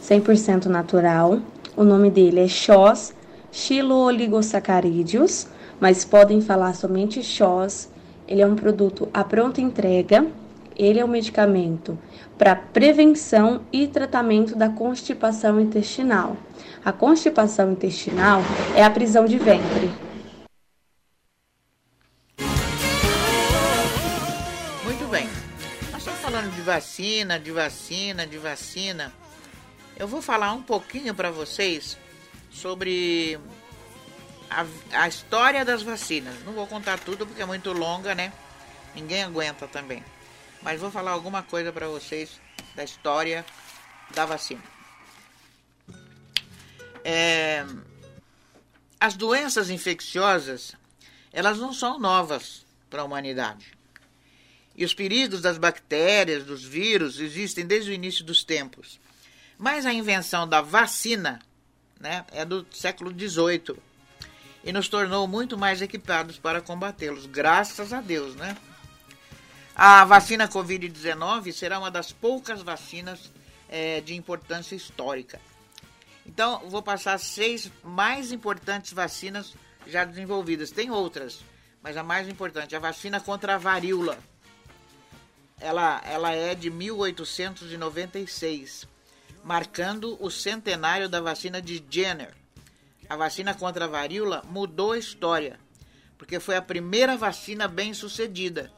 100% natural. O nome dele é XOS Xiloligosacarídeos, mas podem falar somente XOS. Ele é um produto à pronta entrega. Ele é um medicamento para prevenção e tratamento da constipação intestinal. A constipação intestinal é a prisão de ventre. Muito bem. Nós estamos falando de vacina, de vacina, de vacina. Eu vou falar um pouquinho para vocês sobre a, a, história das vacinas. Não vou contar tudo porque é muito longa, né? Ninguém aguenta também. Mas vou falar alguma coisa para vocês da história da vacina. É, as doenças infecciosas, elas não são novas para a humanidade. E os perigos das bactérias, dos vírus, existem desde o início dos tempos. Mas a invenção da vacina né, é do século XVIII e nos tornou muito mais equipados para combatê-los, graças a Deus, né? A vacina Covid-19 será uma das poucas vacinas é, de importância histórica. Então, vou passar seis mais importantes vacinas já desenvolvidas. Tem outras, mas a mais importante, a vacina contra a varíola. Ela, ela é de 1896, marcando o centenário da vacina de Jenner. A vacina contra a varíola mudou a história, porque foi a primeira vacina bem sucedida.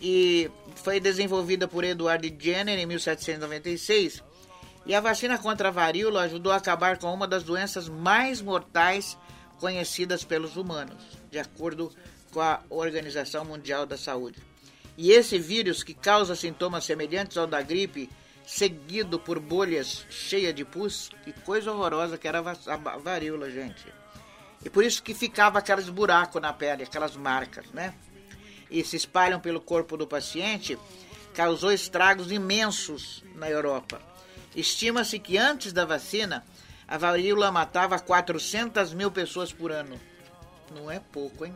E foi desenvolvida por Edward Jenner em 1796. E a vacina contra a varíola ajudou a acabar com uma das doenças mais mortais conhecidas pelos humanos, de acordo com a Organização Mundial da Saúde. E esse vírus, que causa sintomas semelhantes ao da gripe, seguido por bolhas cheias de pus, que coisa horrorosa que era a varíola, gente. E por isso que ficava aqueles buracos na pele, aquelas marcas, né? E se espalham pelo corpo do paciente, causou estragos imensos na Europa. Estima-se que antes da vacina, a varíola matava 400 mil pessoas por ano. Não é pouco, hein?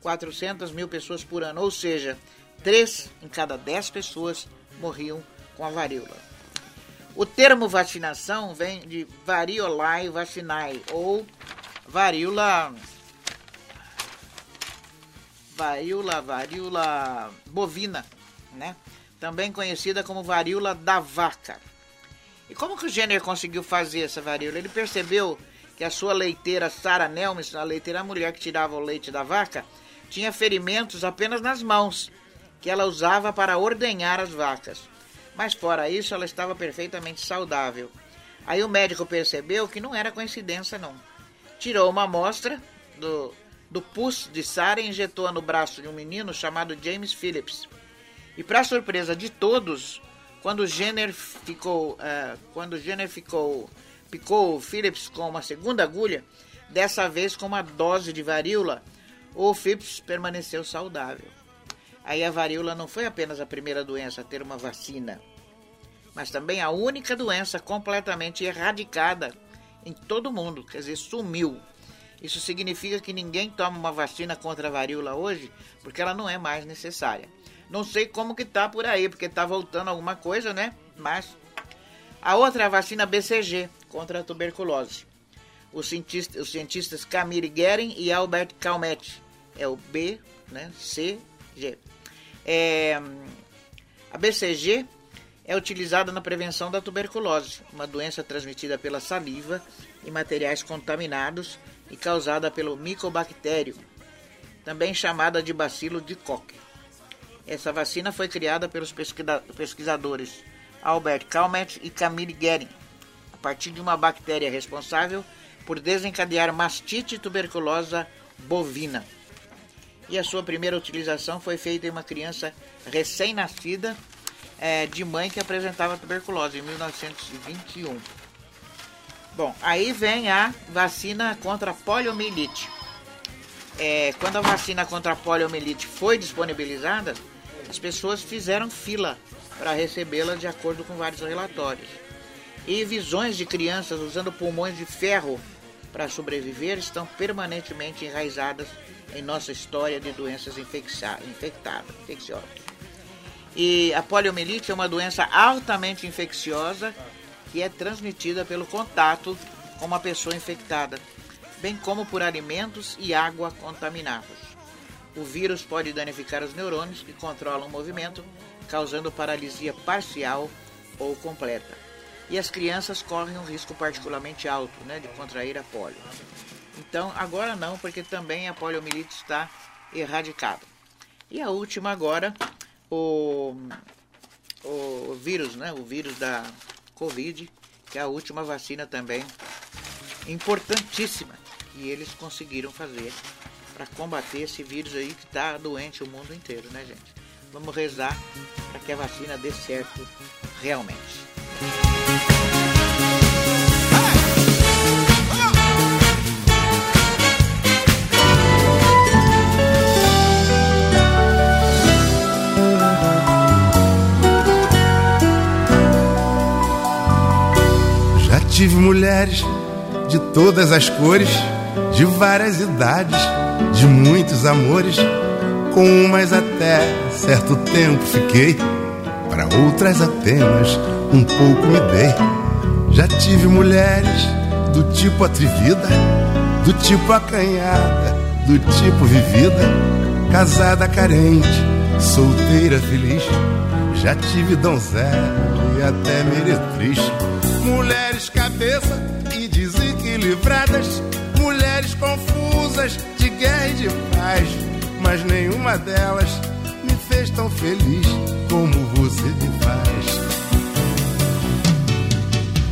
400 mil pessoas por ano, ou seja, 3 em cada 10 pessoas morriam com a varíola. O termo vacinação vem de variolae vacinae ou varíola varíola varíola bovina, né? Também conhecida como varíola da vaca. E como que o Jenner conseguiu fazer essa varíola? Ele percebeu que a sua leiteira Sarah Nelmes, a leiteira mulher que tirava o leite da vaca, tinha ferimentos apenas nas mãos, que ela usava para ordenhar as vacas. Mas fora isso, ela estava perfeitamente saudável. Aí o médico percebeu que não era coincidência não. Tirou uma amostra do, do pus de Sarah injetou-a no braço de um menino chamado James Phillips. E para surpresa de todos, quando Jenner ficou, uh, quando Jenner ficou, picou Phillips com uma segunda agulha, dessa vez com uma dose de varíola, o Phillips permaneceu saudável. Aí a varíola não foi apenas a primeira doença a ter uma vacina, mas também a única doença completamente erradicada em todo o mundo, quer dizer, sumiu. Isso significa que ninguém toma uma vacina contra a varíola hoje, porque ela não é mais necessária. Não sei como que tá por aí, porque tá voltando alguma coisa, né? Mas a outra é a vacina BCG contra a tuberculose. Os cientistas, os cientistas Camille Guerin e Albert Calmette. É o B, né? C, G. É, a BCG é utilizada na prevenção da tuberculose, uma doença transmitida pela saliva e materiais contaminados e causada pelo micobactério, também chamada de bacilo de Koch. Essa vacina foi criada pelos pesquisadores Albert Calmette e Camille Guerin, a partir de uma bactéria responsável por desencadear mastite tuberculosa bovina. E a sua primeira utilização foi feita em uma criança recém-nascida é, de mãe que apresentava tuberculose em 1921. Bom, aí vem a vacina contra a poliomielite. É, quando a vacina contra a poliomielite foi disponibilizada, as pessoas fizeram fila para recebê-la de acordo com vários relatórios. E visões de crianças usando pulmões de ferro para sobreviver estão permanentemente enraizadas em nossa história de doenças infectadas, infecciosas. E a poliomielite é uma doença altamente infecciosa que é transmitida pelo contato com uma pessoa infectada, bem como por alimentos e água contaminados. O vírus pode danificar os neurônios que controlam o movimento, causando paralisia parcial ou completa. E as crianças correm um risco particularmente alto né, de contrair a polio. Então, agora não, porque também a poliomielite está erradicada. E a última agora o, o vírus, né? O vírus da Covid, que é a última vacina também importantíssima que eles conseguiram fazer para combater esse vírus aí que está doente o mundo inteiro, né, gente? Vamos rezar para que a vacina dê certo realmente. Tive mulheres de todas as cores, de várias idades, de muitos amores. Com umas até certo tempo fiquei, para outras apenas um pouco me dei. Já tive mulheres do tipo atrevida, do tipo acanhada, do tipo vivida, casada carente, solteira feliz. Já tive donzela e até meretriz mulheres cabeça e desequilibradas, mulheres confusas de guerra e de paz, mas nenhuma delas me fez tão feliz como você me faz.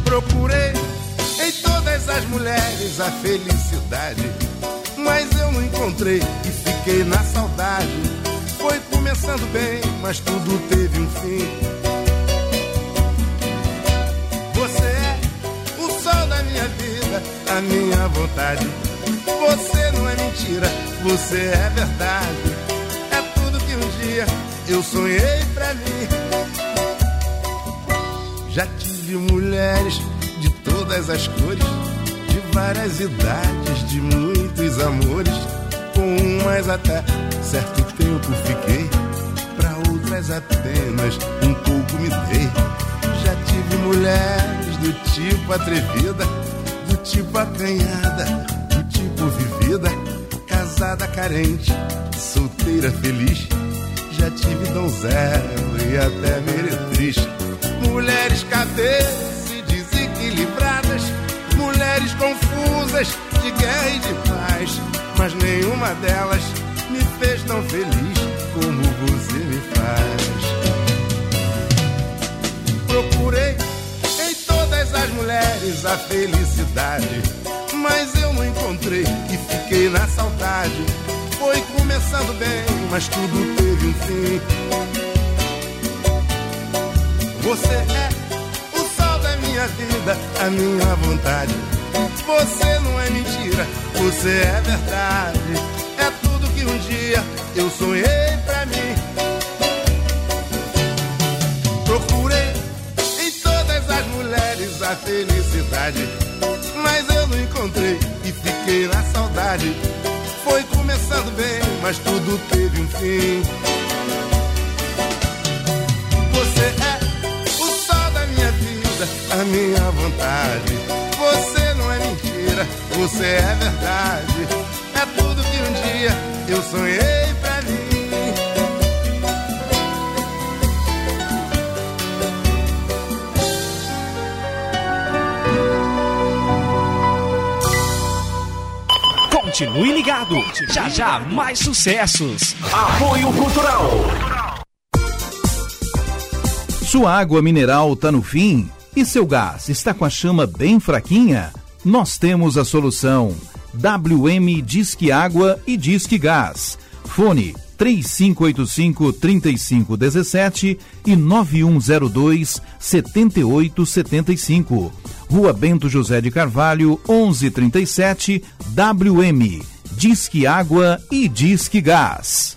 Procurei em todas as mulheres a felicidade, mas eu não encontrei e fiquei na saudade. Foi começando bem, mas tudo teve um fim. Vida, a minha vontade. Você não é mentira, você é verdade. É tudo que um dia eu sonhei pra mim. Já tive mulheres de todas as cores, de várias idades, de muitos amores. Com umas até certo tempo fiquei, pra outras apenas um pouco me dei. Já tive mulheres do tipo atrevida, tipo acanhada, do tipo vivida, casada carente, solteira feliz. Já tive donzela e até meretriz. Mulheres cabeças e desequilibradas, mulheres confusas de guerra e de paz, mas nenhuma delas me fez tão feliz como você me faz. Procurei todas as mulheres a felicidade, mas eu não encontrei e fiquei na saudade. Foi começando bem, mas tudo teve um fim. Você é o sol da minha vida, a minha vontade. Você não é mentira, você é verdade. É tudo que um dia eu sonhei mulheres a felicidade, mas eu não encontrei e fiquei na saudade. Foi começando bem, mas tudo teve um fim. Você é o sol da minha vida, a minha vontade. Você não é mentira, você é verdade. É tudo que um dia eu sonhei Continue ligado. Já já mais sucessos. Apoio Cultural. Sua água mineral tá no fim e seu gás está com a chama bem fraquinha? Nós temos a solução. WM Disque Água e Disque Gás. Fone 3585 3517 e 9102 7875. Rua Bento José de Carvalho, 1137, WM. Disque Água e Disque Gás.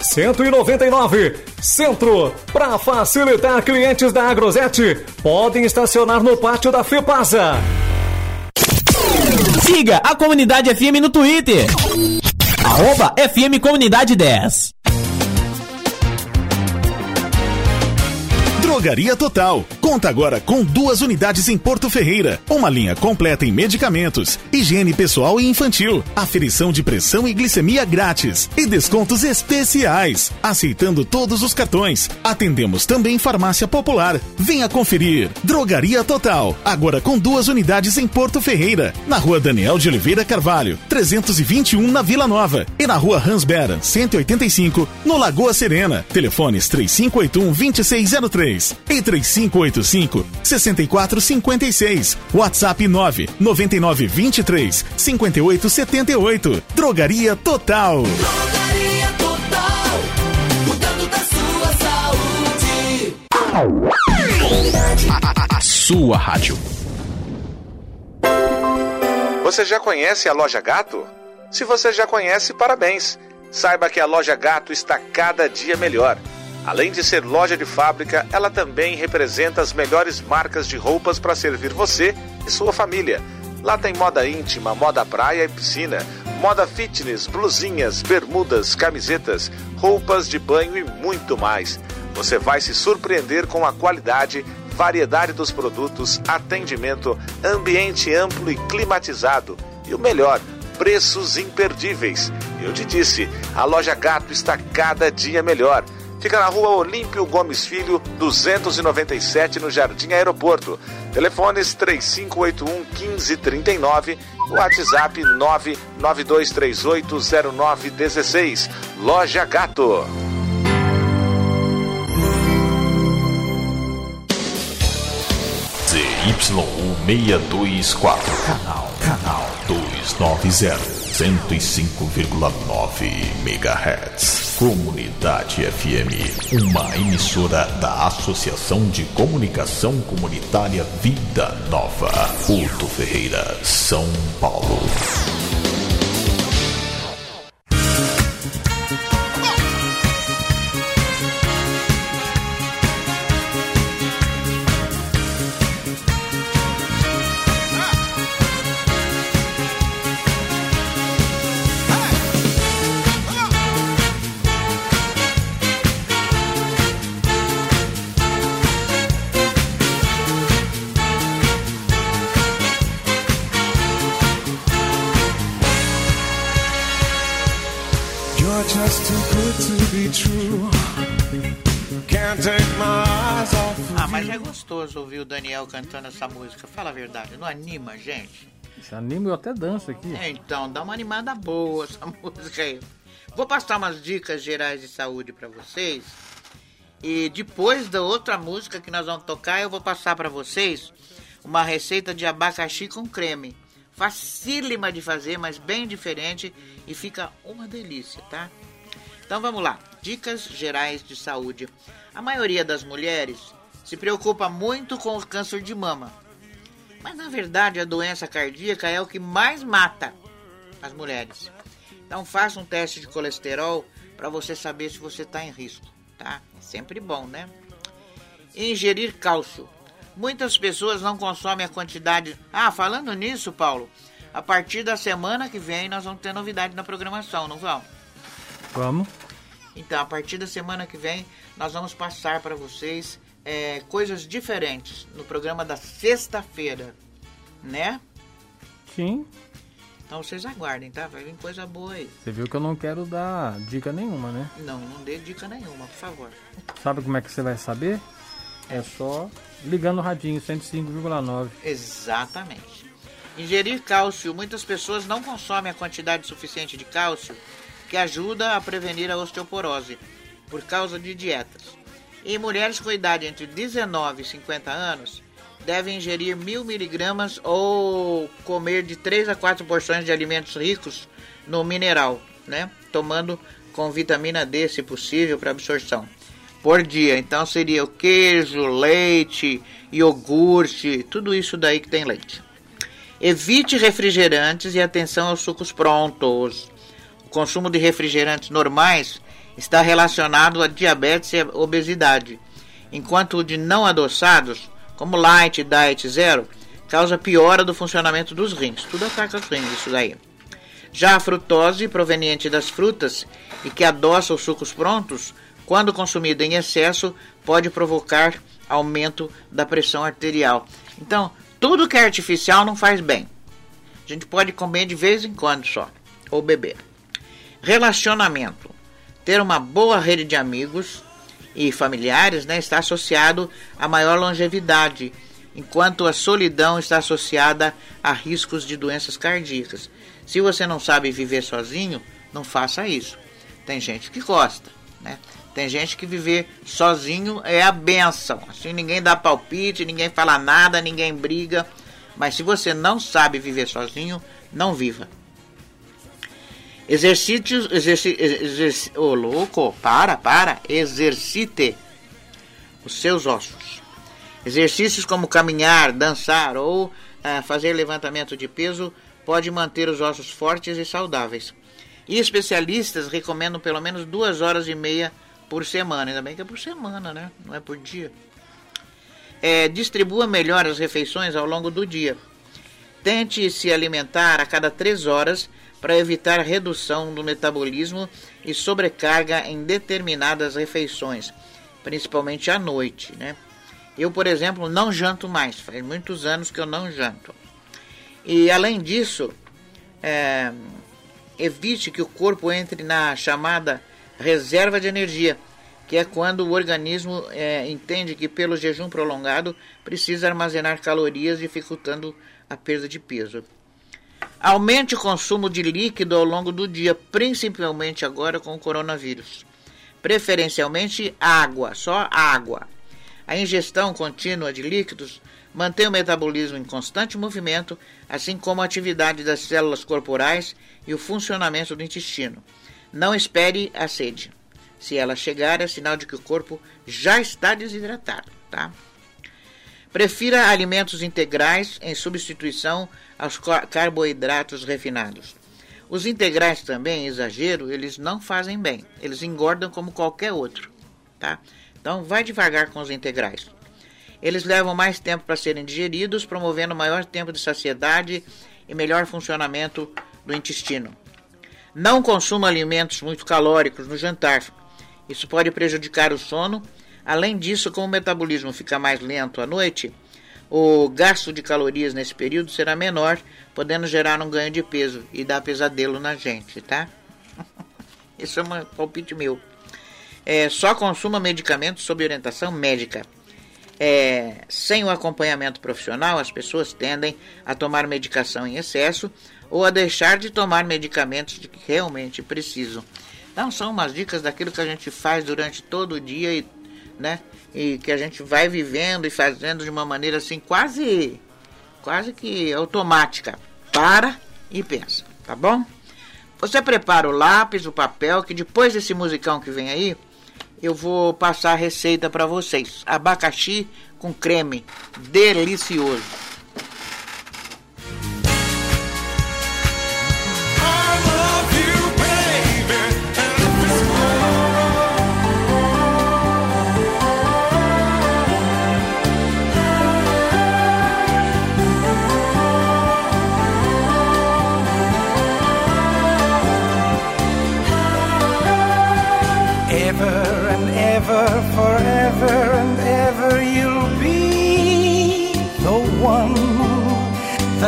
199, Centro. Para facilitar clientes da Agrosete, podem estacionar no pátio da Fepasa. Siga a Comunidade FM no Twitter. Arroba FM Comunidade 10. Drogaria Total. Conta agora com duas unidades em Porto Ferreira. Uma linha completa em medicamentos, higiene pessoal e infantil, aferição de pressão e glicemia grátis e descontos especiais. Aceitando todos os cartões. Atendemos também farmácia popular. Venha conferir. Drogaria Total. Agora com duas unidades em Porto Ferreira. Na rua Daniel de Oliveira Carvalho, 321 na Vila Nova. E na rua Hans Beran, 185, no Lagoa Serena. Telefones 3581 2603 e 3585 6456. WhatsApp 9 99 23 58 78. Drogaria Total. Drogaria Total, cuidando da sua saúde. A sua rádio. Você já conhece a Loja Gato? Se você já conhece, parabéns. Saiba que a Loja Gato está cada dia melhor. Além de ser loja de fábrica, ela também representa as melhores marcas de roupas para servir você e sua família. Lá tem moda íntima, moda praia e piscina, moda fitness, blusinhas, bermudas, camisetas, roupas de banho e muito mais. Você vai se surpreender com a qualidade, variedade dos produtos, atendimento, ambiente amplo e climatizado. E o melhor, preços imperdíveis. Eu te disse, a loja Gato está cada dia melhor. Fica na rua Olímpio Gomes Filho, 297, no Jardim Aeroporto. Telefones 3581 1539, WhatsApp 992380916. Loja Gato. ZYU624, canal, canal 290, 105,9 MHz. Comunidade FM, uma emissora da Associação de Comunicação Comunitária Vida Nova, Porto Ferreira, São Paulo. Cantando essa música. Fala a verdade, não anima gente? Esse anime eu até danço aqui. É, então, dá uma animada boa (laughs) essa música aí. Vou passar umas dicas gerais de saúde pra vocês. E depois da outra música que nós vamos tocar, eu vou passar pra vocês uma receita de abacaxi com creme. Facílima de fazer, mas bem diferente e fica uma delícia, tá? Então vamos lá. Dicas gerais de saúde. A maioria das mulheres se preocupa muito com o câncer de mama. Mas na verdade a doença cardíaca é o que mais mata as mulheres. Então faça um teste de colesterol para você saber se você está em risco, tá? É sempre bom, né? Ingerir cálcio. Muitas pessoas não consomem a quantidade. Ah, falando nisso, Paulo, a partir da semana que vem nós vamos ter novidade na programação, não vamos? Vamos. Então, a partir da semana que vem, nós vamos passar para vocês é, coisas diferentes no programa da sexta-feira, né? Sim. Então vocês aguardem, tá? Vai vir coisa boa aí. Você viu que eu não quero dar dica nenhuma, né? Não, não dê dica nenhuma, por favor. Sabe como é que você vai saber? É só ligando o radinho 105,9. Exatamente. Ingerir cálcio. Muitas pessoas não consomem a quantidade suficiente de cálcio que ajuda a prevenir a osteoporose por causa de dietas. E mulheres com idade entre 19 e 50 anos devem ingerir mil miligramas ou comer de 3 a 4 porções de alimentos ricos no mineral, né? Tomando com vitamina D, se possível, para absorção. Por dia. Então seria o queijo, leite, iogurte, tudo isso daí que tem leite. Evite refrigerantes e atenção aos sucos prontos. O consumo de refrigerantes normais está relacionado a diabetes e obesidade, enquanto o de não adoçados, como light, diet zero, causa piora do funcionamento dos rins. Tudo ataca os rins, isso daí. Já a frutose, proveniente das frutas e que adoça os sucos prontos, quando consumida em excesso, pode provocar aumento da pressão arterial. Então, tudo que é artificial não faz bem. A gente pode comer de vez em quando só, ou beber. Relacionamento. Ter uma boa rede de amigos e familiares né, está associado a maior longevidade, enquanto a solidão está associada a riscos de doenças cardíacas. Se você não sabe viver sozinho, não faça isso. Tem gente que gosta, né? Tem gente que viver sozinho é a benção. Assim ninguém dá palpite, ninguém fala nada, ninguém briga. Mas se você não sabe viver sozinho, não viva. Exercícios, exerci, ô louco, para, para, exercite os seus ossos. Exercícios como caminhar, dançar ou ah, fazer levantamento de peso pode manter os ossos fortes e saudáveis. E especialistas recomendam pelo menos duas horas e meia por semana. Ainda bem que é por semana, né? Não é por dia. É, distribua melhor as refeições ao longo do dia. Tente se alimentar a cada três horas para evitar redução do metabolismo e sobrecarga em determinadas refeições, principalmente à noite, né? Eu, por exemplo, não janto mais. Faz muitos anos que eu não janto. E além disso, é, evite que o corpo entre na chamada reserva de energia, que é quando o organismo é, entende que pelo jejum prolongado precisa armazenar calorias, dificultando a perda de peso. Aumente o consumo de líquido ao longo do dia, principalmente agora com o coronavírus. Preferencialmente água, só água. A ingestão contínua de líquidos mantém o metabolismo em constante movimento, assim como a atividade das células corporais e o funcionamento do intestino. Não espere a sede. Se ela chegar, é sinal de que o corpo já está desidratado, tá? Prefira alimentos integrais em substituição aos carboidratos refinados. Os integrais também, exagero, eles não fazem bem. Eles engordam como qualquer outro, tá? Então, vai devagar com os integrais. Eles levam mais tempo para serem digeridos, promovendo maior tempo de saciedade e melhor funcionamento do intestino. Não consuma alimentos muito calóricos no jantar. Isso pode prejudicar o sono. Além disso, como o metabolismo fica mais lento à noite, o gasto de calorias nesse período será menor, podendo gerar um ganho de peso e dar pesadelo na gente, tá? (laughs) Esse é um palpite meu. É, só consuma medicamentos sob orientação médica. É, sem o acompanhamento profissional, as pessoas tendem a tomar medicação em excesso ou a deixar de tomar medicamentos de que realmente precisam. Então são umas dicas daquilo que a gente faz durante todo o dia e, né, e que a gente vai vivendo e fazendo de uma maneira assim quase quase que automática. Para e pensa, tá bom? Você prepara o lápis, o papel, que depois desse musicão que vem aí, eu vou passar a receita para vocês. Abacaxi com creme, delicioso.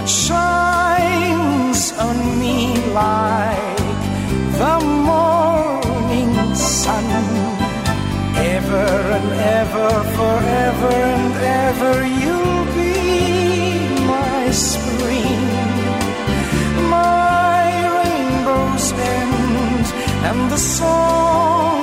That shines on me like the morning sun. Ever and ever, forever and ever, you'll be my spring, my rainbow's end, and the song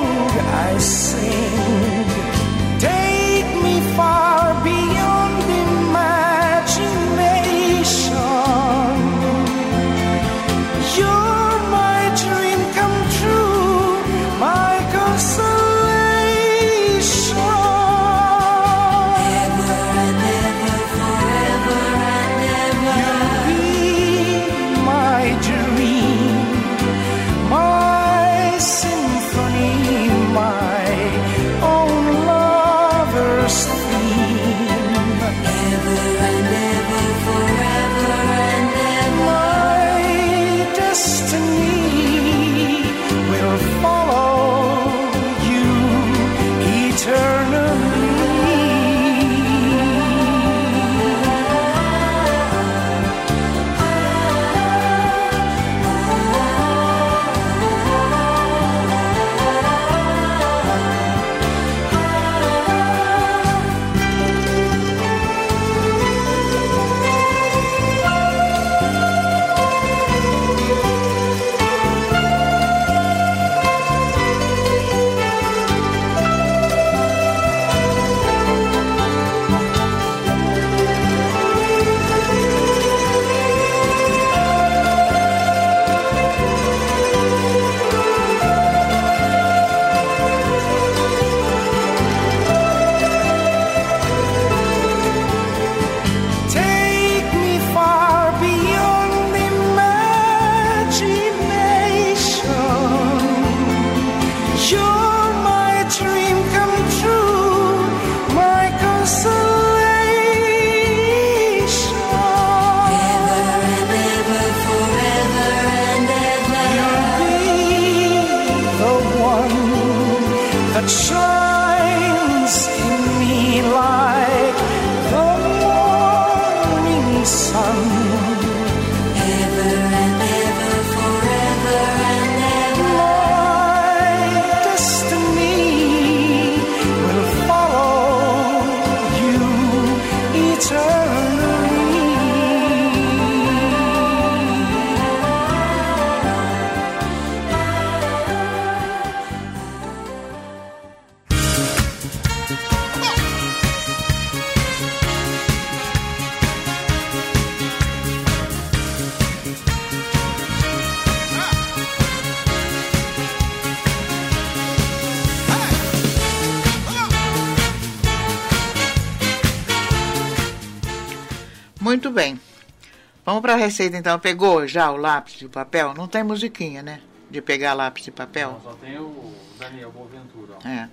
Vamos para a receita então. Pegou já o lápis e o papel? Não tem musiquinha, né? De pegar lápis e papel? Só tem o Daniel Boaventura. ó. É.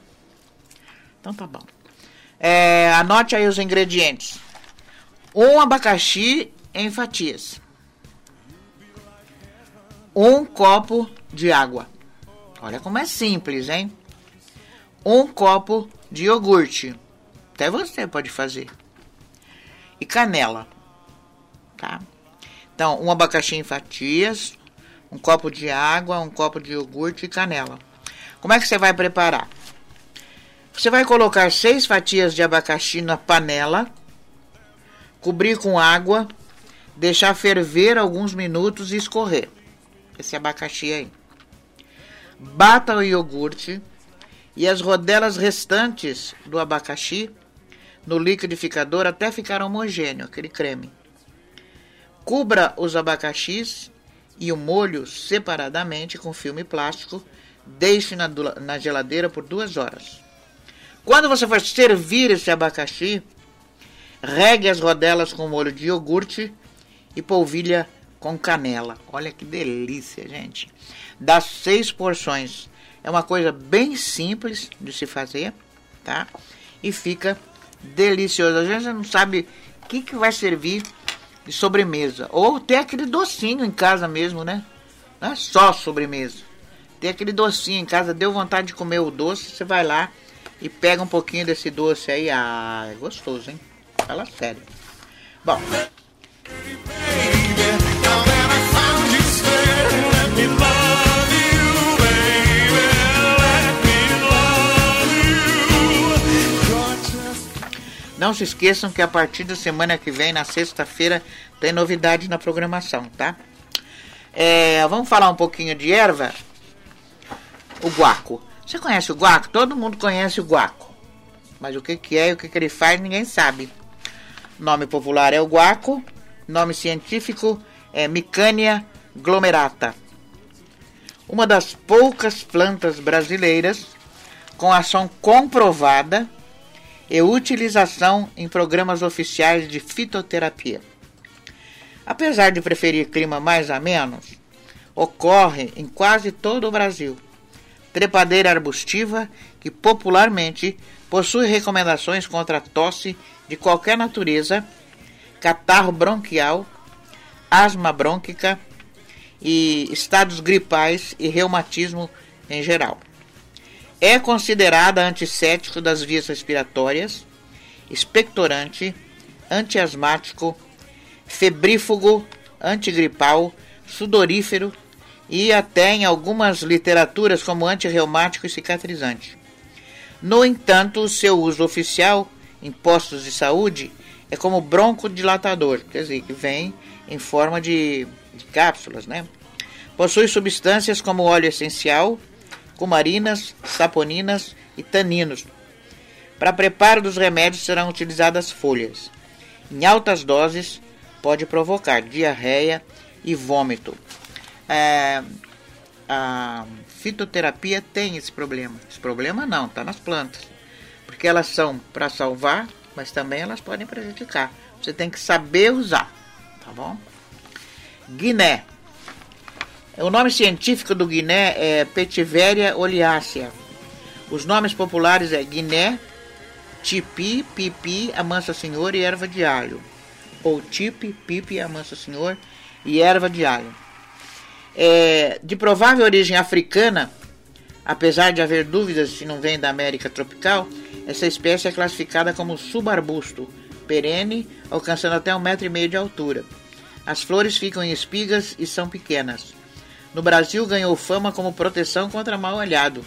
Então tá bom. É, anote aí os ingredientes: um abacaxi em fatias, um copo de água. Olha como é simples, hein? Um copo de iogurte. Até você pode fazer. E canela. Tá? Então, um abacaxi em fatias, um copo de água, um copo de iogurte e canela. Como é que você vai preparar? Você vai colocar seis fatias de abacaxi na panela, cobrir com água, deixar ferver alguns minutos e escorrer esse abacaxi aí. Bata o iogurte e as rodelas restantes do abacaxi no liquidificador até ficar homogêneo, aquele creme. Cubra os abacaxis e o molho separadamente com filme plástico. Deixe na, na geladeira por duas horas. Quando você for servir esse abacaxi, regue as rodelas com molho de iogurte e polvilha com canela. Olha que delícia, gente. Dá seis porções. É uma coisa bem simples de se fazer, tá? E fica delicioso. A gente não sabe o que, que vai servir de sobremesa. Ou ter aquele docinho em casa mesmo, né? Não é só sobremesa. Tem aquele docinho em casa, deu vontade de comer o doce, você vai lá e pega um pouquinho desse doce aí. Ah, é gostoso, hein? Fala sério. Bom. Não se esqueçam que a partir da semana que vem, na sexta-feira, tem novidade na programação, tá? É, vamos falar um pouquinho de erva. O guaco. Você conhece o guaco? Todo mundo conhece o guaco. Mas o que, que é e o que, que ele faz, ninguém sabe. Nome popular é o guaco. Nome científico é Micânia glomerata. Uma das poucas plantas brasileiras com ação comprovada e utilização em programas oficiais de fitoterapia. Apesar de preferir clima mais ameno, ocorre em quase todo o Brasil. Trepadeira arbustiva que popularmente possui recomendações contra tosse de qualquer natureza, catarro bronquial, asma brônquica e estados gripais e reumatismo em geral. É considerada antissético das vias respiratórias, expectorante, antiasmático, febrífugo, antigripal, sudorífero e até em algumas literaturas como antirreumático e cicatrizante. No entanto, o seu uso oficial em postos de saúde é como broncodilatador, quer dizer, que vem em forma de, de cápsulas, né? Possui substâncias como óleo essencial, cumarinas, saponinas e taninos. Para preparo dos remédios serão utilizadas folhas. Em altas doses, pode provocar diarreia e vômito. É, a fitoterapia tem esse problema. Esse problema não, está nas plantas. Porque elas são para salvar, mas também elas podem prejudicar. Você tem que saber usar, tá bom? Guiné. O nome científico do Guiné é Petiveria oleácea. Os nomes populares é Guiné, Tipi, Pipi, Amansa Senhor e Erva de Alho. Ou Tipi, Pipi, Amansa Senhor e Erva de Alho. É, de provável origem africana, apesar de haver dúvidas se não vem da América tropical, essa espécie é classificada como subarbusto, perene, alcançando até um metro e meio de altura. As flores ficam em espigas e são pequenas. No Brasil ganhou fama como proteção contra mal olhado.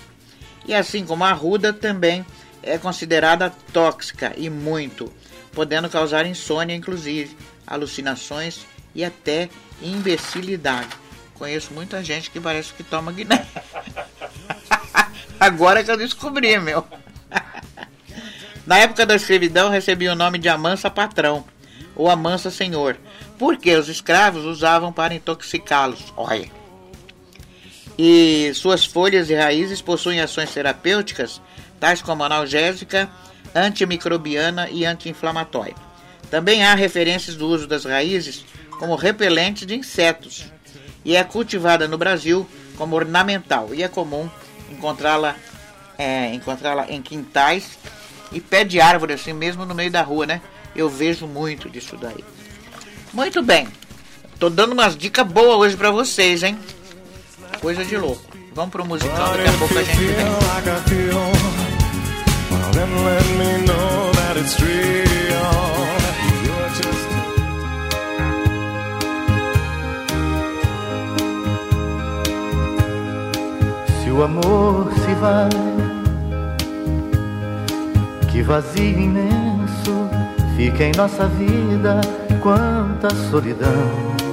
E assim como a arruda também é considerada tóxica e muito, podendo causar insônia inclusive, alucinações e até imbecilidade. Conheço muita gente que parece que toma guiné. (laughs) Agora que eu descobri, meu. (laughs) Na época da escravidão recebia o nome de Amansa Patrão ou Amansa Senhor, porque os escravos usavam para intoxicá-los. Olha e suas folhas e raízes possuem ações terapêuticas, tais como analgésica, antimicrobiana e anti-inflamatória. Também há referências do uso das raízes como repelente de insetos e é cultivada no Brasil como ornamental e é comum encontrá-la é, encontrá-la em quintais e pé de árvore assim mesmo no meio da rua, né? Eu vejo muito disso daí. Muito bem. Tô dando umas dicas boas hoje para vocês, hein? Coisa de louco. Vamos pro musical, daqui a pouco a gente vem. o amor se vai, que vazio imenso fica em nossa vida, quanta solidão.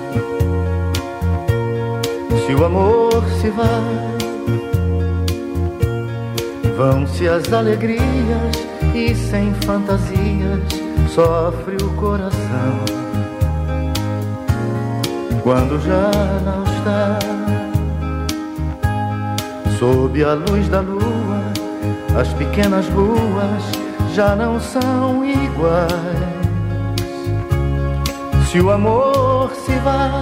Se o amor se vai, vão-se as alegrias e sem fantasias sofre o coração. Quando já não está sob a luz da lua, as pequenas ruas já não são iguais. Se o amor se vai,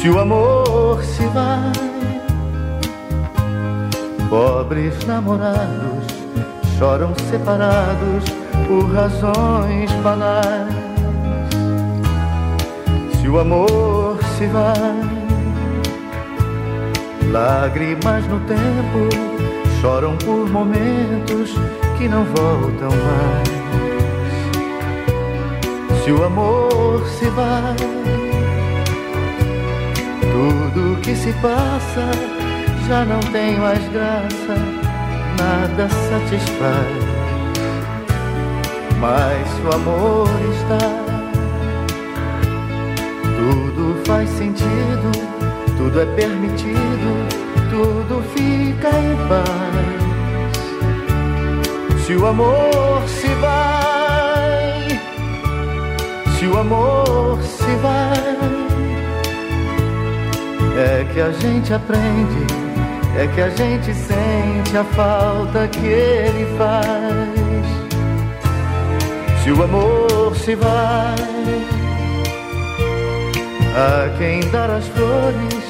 se o amor se vai, pobres namorados choram separados por razões banais. Se o amor se vai, lágrimas no tempo choram por momentos que não voltam mais. Se o amor se vai, tudo que se passa já não tem mais graça, nada satisfaz. Mas o amor está, tudo faz sentido, tudo é permitido, tudo fica em paz. Se o amor se vai, se o amor se vai, é que a gente aprende, é que a gente sente a falta que ele faz. Se o amor se vai, a quem dar as flores,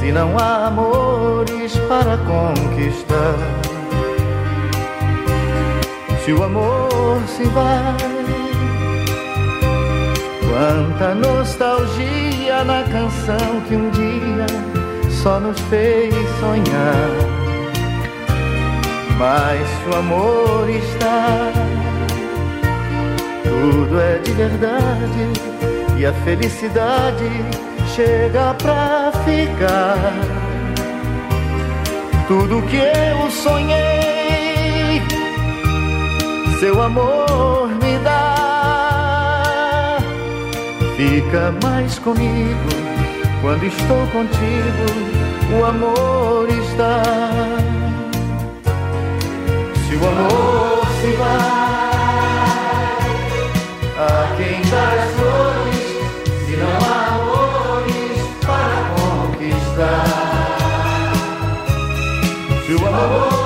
se não há amores para conquistar. Se o amor se vai, quanta nostalgia na canção que um dia só nos fez sonhar. Mas o amor está, tudo é de verdade e a felicidade chega pra ficar. Tudo que eu sonhei, seu amor me Fica mais comigo quando estou contigo, o amor está. Se o amor se vai, a quem dá as flores, se não há amores para conquistar. Se o amor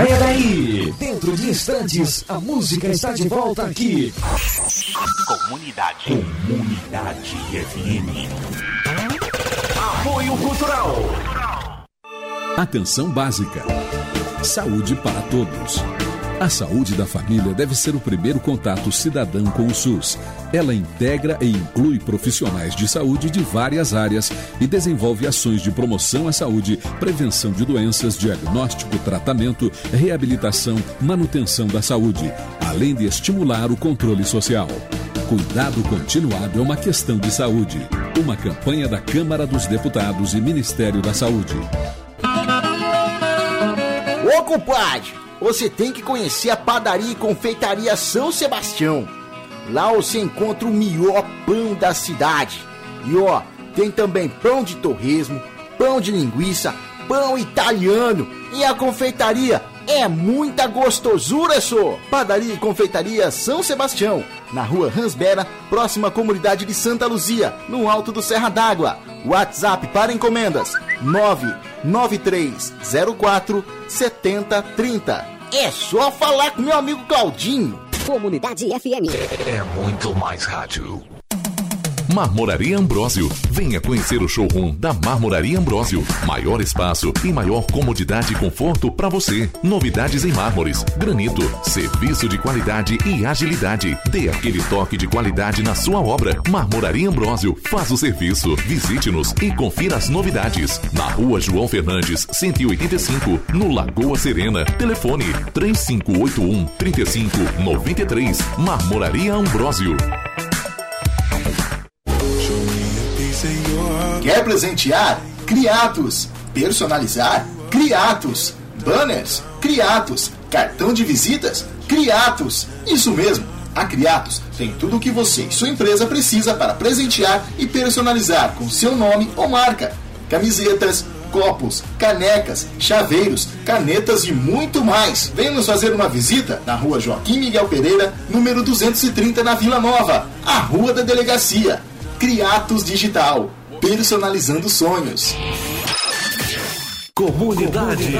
saia daí! Dentro de instantes, a música está de volta aqui. Comunidade. Comunidade FM. Apoio Cultural. Atenção básica. Saúde para todos. A saúde da família deve ser o primeiro contato cidadão com o SUS. Ela integra e inclui profissionais de saúde de várias áreas e desenvolve ações de promoção à saúde, prevenção de doenças, diagnóstico, tratamento, reabilitação, manutenção da saúde, além de estimular o controle social. Cuidado continuado é uma questão de saúde. Uma campanha da Câmara dos Deputados e Ministério da Saúde. Ô compadre, você tem que conhecer a padaria e confeitaria São Sebastião. Lá você encontra o melhor pão da cidade. E ó, tem também pão de torresmo, pão de linguiça, pão italiano e a confeitaria é muita gostosura, só. Padaria e confeitaria São Sebastião, na rua Ransbera, próxima à comunidade de Santa Luzia, no alto do Serra d'Água. WhatsApp para encomendas 99304 7030. É só falar com meu amigo Claudinho. Comunidade FM. É muito mais rádio. Marmoraria Ambrósio. Venha conhecer o showroom da Marmoraria Ambrósio. Maior espaço e maior comodidade e conforto para você. Novidades em mármores, granito, serviço de qualidade e agilidade. Dê aquele toque de qualidade na sua obra. Marmoraria Ambrósio faz o serviço. Visite-nos e confira as novidades. Na rua João Fernandes, 185, no Lagoa Serena. Telefone 3581 3593. Marmoraria Ambrósio. Quer presentear? Criatos. Personalizar? Criatos. Banners? Criatos. Cartão de visitas? Criatos. Isso mesmo. A Criatos tem tudo o que você e sua empresa precisa para presentear e personalizar com seu nome ou marca. Camisetas, copos, canecas, chaveiros, canetas e muito mais. Venha nos fazer uma visita na rua Joaquim Miguel Pereira, número 230 na Vila Nova, a Rua da Delegacia. Criatos Digital, personalizando sonhos. Comunidade.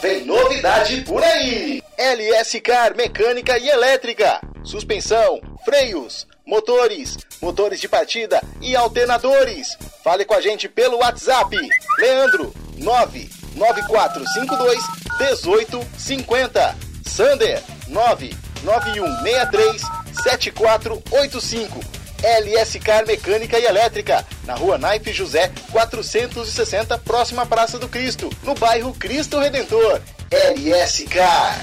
Vem novidade por aí! LS Car Mecânica e Elétrica. Suspensão, freios, motores, motores de partida e alternadores. Fale com a gente pelo WhatsApp. Leandro 99452 1850. Sander 99163 7485. LS Car Mecânica e Elétrica, na rua Naipe José 460, próxima à Praça do Cristo, no bairro Cristo Redentor. LS Car.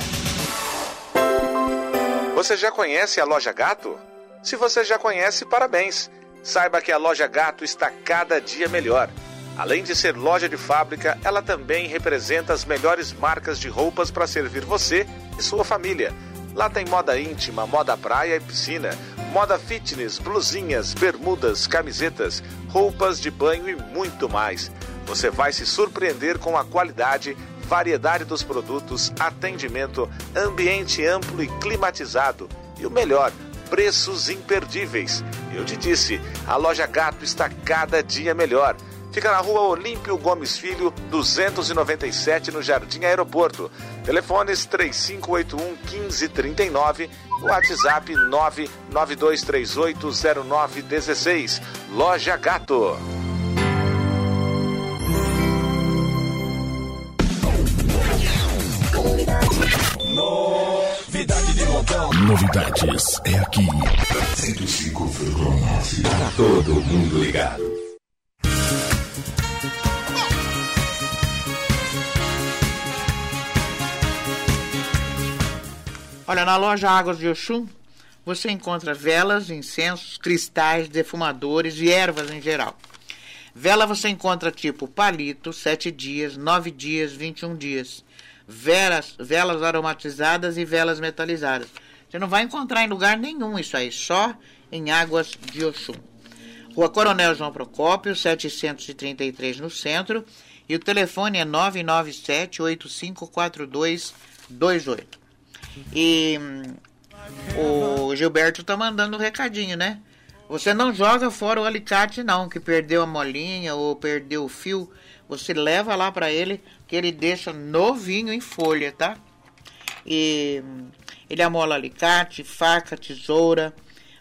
Você já conhece a Loja Gato? Se você já conhece, parabéns! Saiba que a Loja Gato está cada dia melhor. Além de ser loja de fábrica, ela também representa as melhores marcas de roupas para servir você e sua família. Lá tem moda íntima, moda praia e piscina, moda fitness, blusinhas, bermudas, camisetas, roupas de banho e muito mais. Você vai se surpreender com a qualidade, variedade dos produtos, atendimento, ambiente amplo e climatizado. E o melhor, preços imperdíveis. Eu te disse, a loja Gato está cada dia melhor. Fica na rua Olímpio Gomes Filho, 297, no Jardim Aeroporto. Telefones 3581 1539, WhatsApp 992380916. Loja Gato. Novidade de montão. Novidades é aqui. 105,9. Tá todo mundo ligado. Olha, na loja Águas de Oxum, você encontra velas, incensos, cristais, defumadores e ervas em geral. Vela você encontra tipo palito, 7 dias, 9 dias, 21 dias. Velas, velas aromatizadas e velas metalizadas. Você não vai encontrar em lugar nenhum isso aí, só em Águas de Oxum. Rua Coronel João Procópio, 733 no centro. E o telefone é 997 854228. E hum, o Gilberto tá mandando um recadinho, né? Você não joga fora o alicate não, que perdeu a molinha ou perdeu o fio. Você leva lá para ele, que ele deixa novinho em folha, tá? E hum, ele amola alicate, faca, tesoura,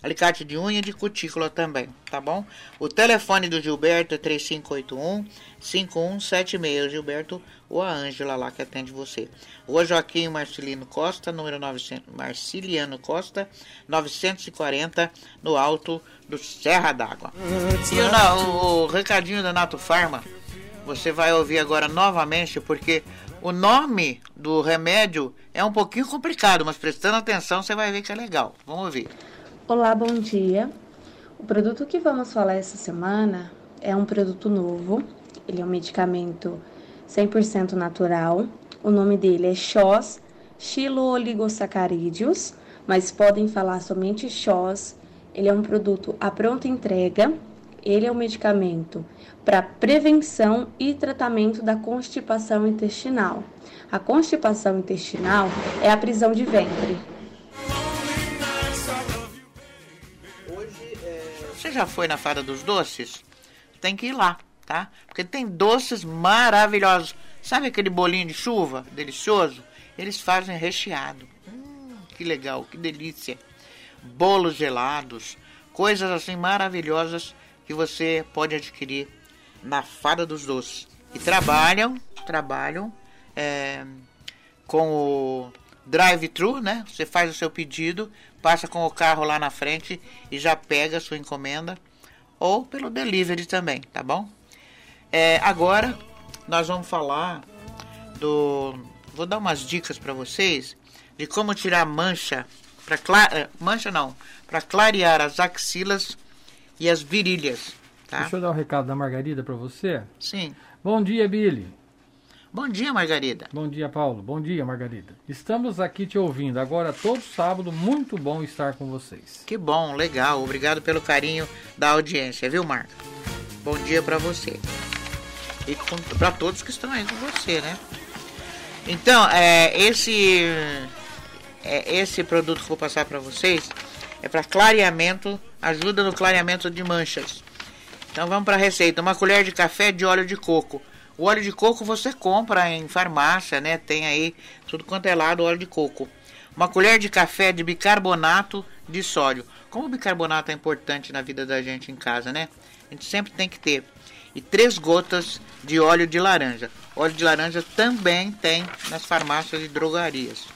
alicate de unha e de cutícula também, tá bom? O telefone do Gilberto é 3581 5176. Gilberto ou a Ângela lá que atende você. Rua Joaquim Marcelino Costa, número 900, Marciliano Costa, 940, no alto do Serra d'Água. E o, o recadinho da Nato Farma, você vai ouvir agora novamente, porque o nome do remédio é um pouquinho complicado, mas prestando atenção você vai ver que é legal. Vamos ouvir. Olá, bom dia. O produto que vamos falar essa semana é um produto novo. Ele é um medicamento 100% natural. O nome dele é Xós xilooligossacarídeos, mas podem falar somente XOS. Ele é um produto à pronta entrega. Ele é um medicamento para prevenção e tratamento da constipação intestinal. A constipação intestinal é a prisão de ventre. Você já foi na Fada dos Doces? Tem que ir lá, tá? Porque tem doces maravilhosos. Sabe aquele bolinho de chuva delicioso? Eles fazem recheado. Hum, que legal, que delícia. Bolos gelados, coisas assim maravilhosas que você pode adquirir na Fada dos Doces. E trabalham, trabalham é, com o drive-thru, né? Você faz o seu pedido, passa com o carro lá na frente e já pega a sua encomenda. Ou pelo delivery também, tá bom? É, agora nós vamos falar do. Vou dar umas dicas para vocês de como tirar mancha para clara, mancha não, para clarear as axilas e as virilhas, tá? Deixa eu dar o um recado da Margarida para você. Sim. Bom dia, Billy. Bom dia, Margarida. Bom dia, Paulo. Bom dia, Margarida. Estamos aqui te ouvindo agora todo sábado. Muito bom estar com vocês. Que bom, legal. Obrigado pelo carinho da audiência, viu, Marco? Bom dia para você. E para todos que estão aí com você, né? Então, é, esse é, esse produto que eu vou passar para vocês é para clareamento, ajuda no clareamento de manchas. Então vamos para a receita: uma colher de café de óleo de coco. O óleo de coco você compra em farmácia, né? Tem aí tudo quanto é lado óleo de coco. Uma colher de café de bicarbonato de sódio. Como o bicarbonato é importante na vida da gente em casa, né? A gente sempre tem que ter. E três gotas de óleo de laranja. Óleo de laranja também tem nas farmácias e drogarias.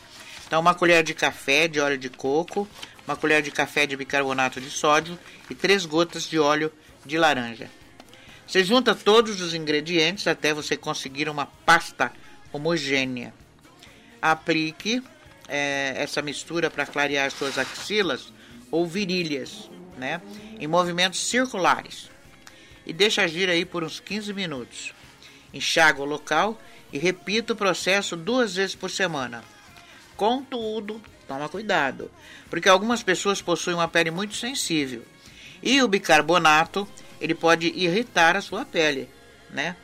Então, uma colher de café de óleo de coco, uma colher de café de bicarbonato de sódio e três gotas de óleo de laranja. Você junta todos os ingredientes até você conseguir uma pasta homogênea. Aplique é, essa mistura para clarear suas axilas ou virilhas, né, em movimentos circulares. E deixa agir aí por uns 15 minutos. Enxaga o local e repita o processo duas vezes por semana. Contudo, toma cuidado, porque algumas pessoas possuem uma pele muito sensível. E o bicarbonato ele pode irritar a sua pele, né?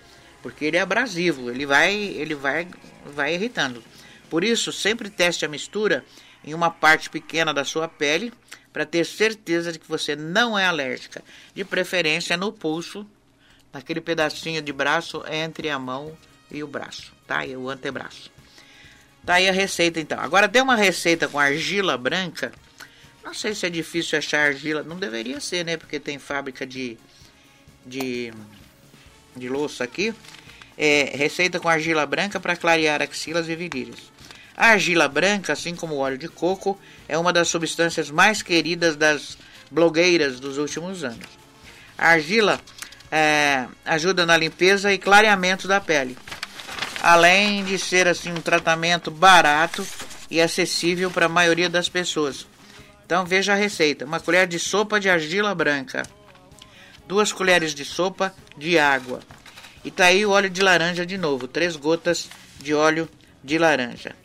Porque ele é abrasivo, ele vai, ele vai, vai irritando. Por isso, sempre teste a mistura em uma parte pequena da sua pele para ter certeza de que você não é alérgica. De preferência no pulso, naquele pedacinho de braço entre a mão e o braço, tá? E o antebraço. Tá aí a receita então. Agora tem uma receita com argila branca. Não sei se é difícil achar argila, não deveria ser, né? Porque tem fábrica de de, de louça aqui. É, receita com argila branca para clarear axilas e virilhas. A argila branca, assim como o óleo de coco, é uma das substâncias mais queridas das blogueiras dos últimos anos. A argila é, ajuda na limpeza e clareamento da pele, além de ser assim um tratamento barato e acessível para a maioria das pessoas. Então veja a receita: uma colher de sopa de argila branca, duas colheres de sopa de água. E tá aí o óleo de laranja de novo, três gotas de óleo de laranja.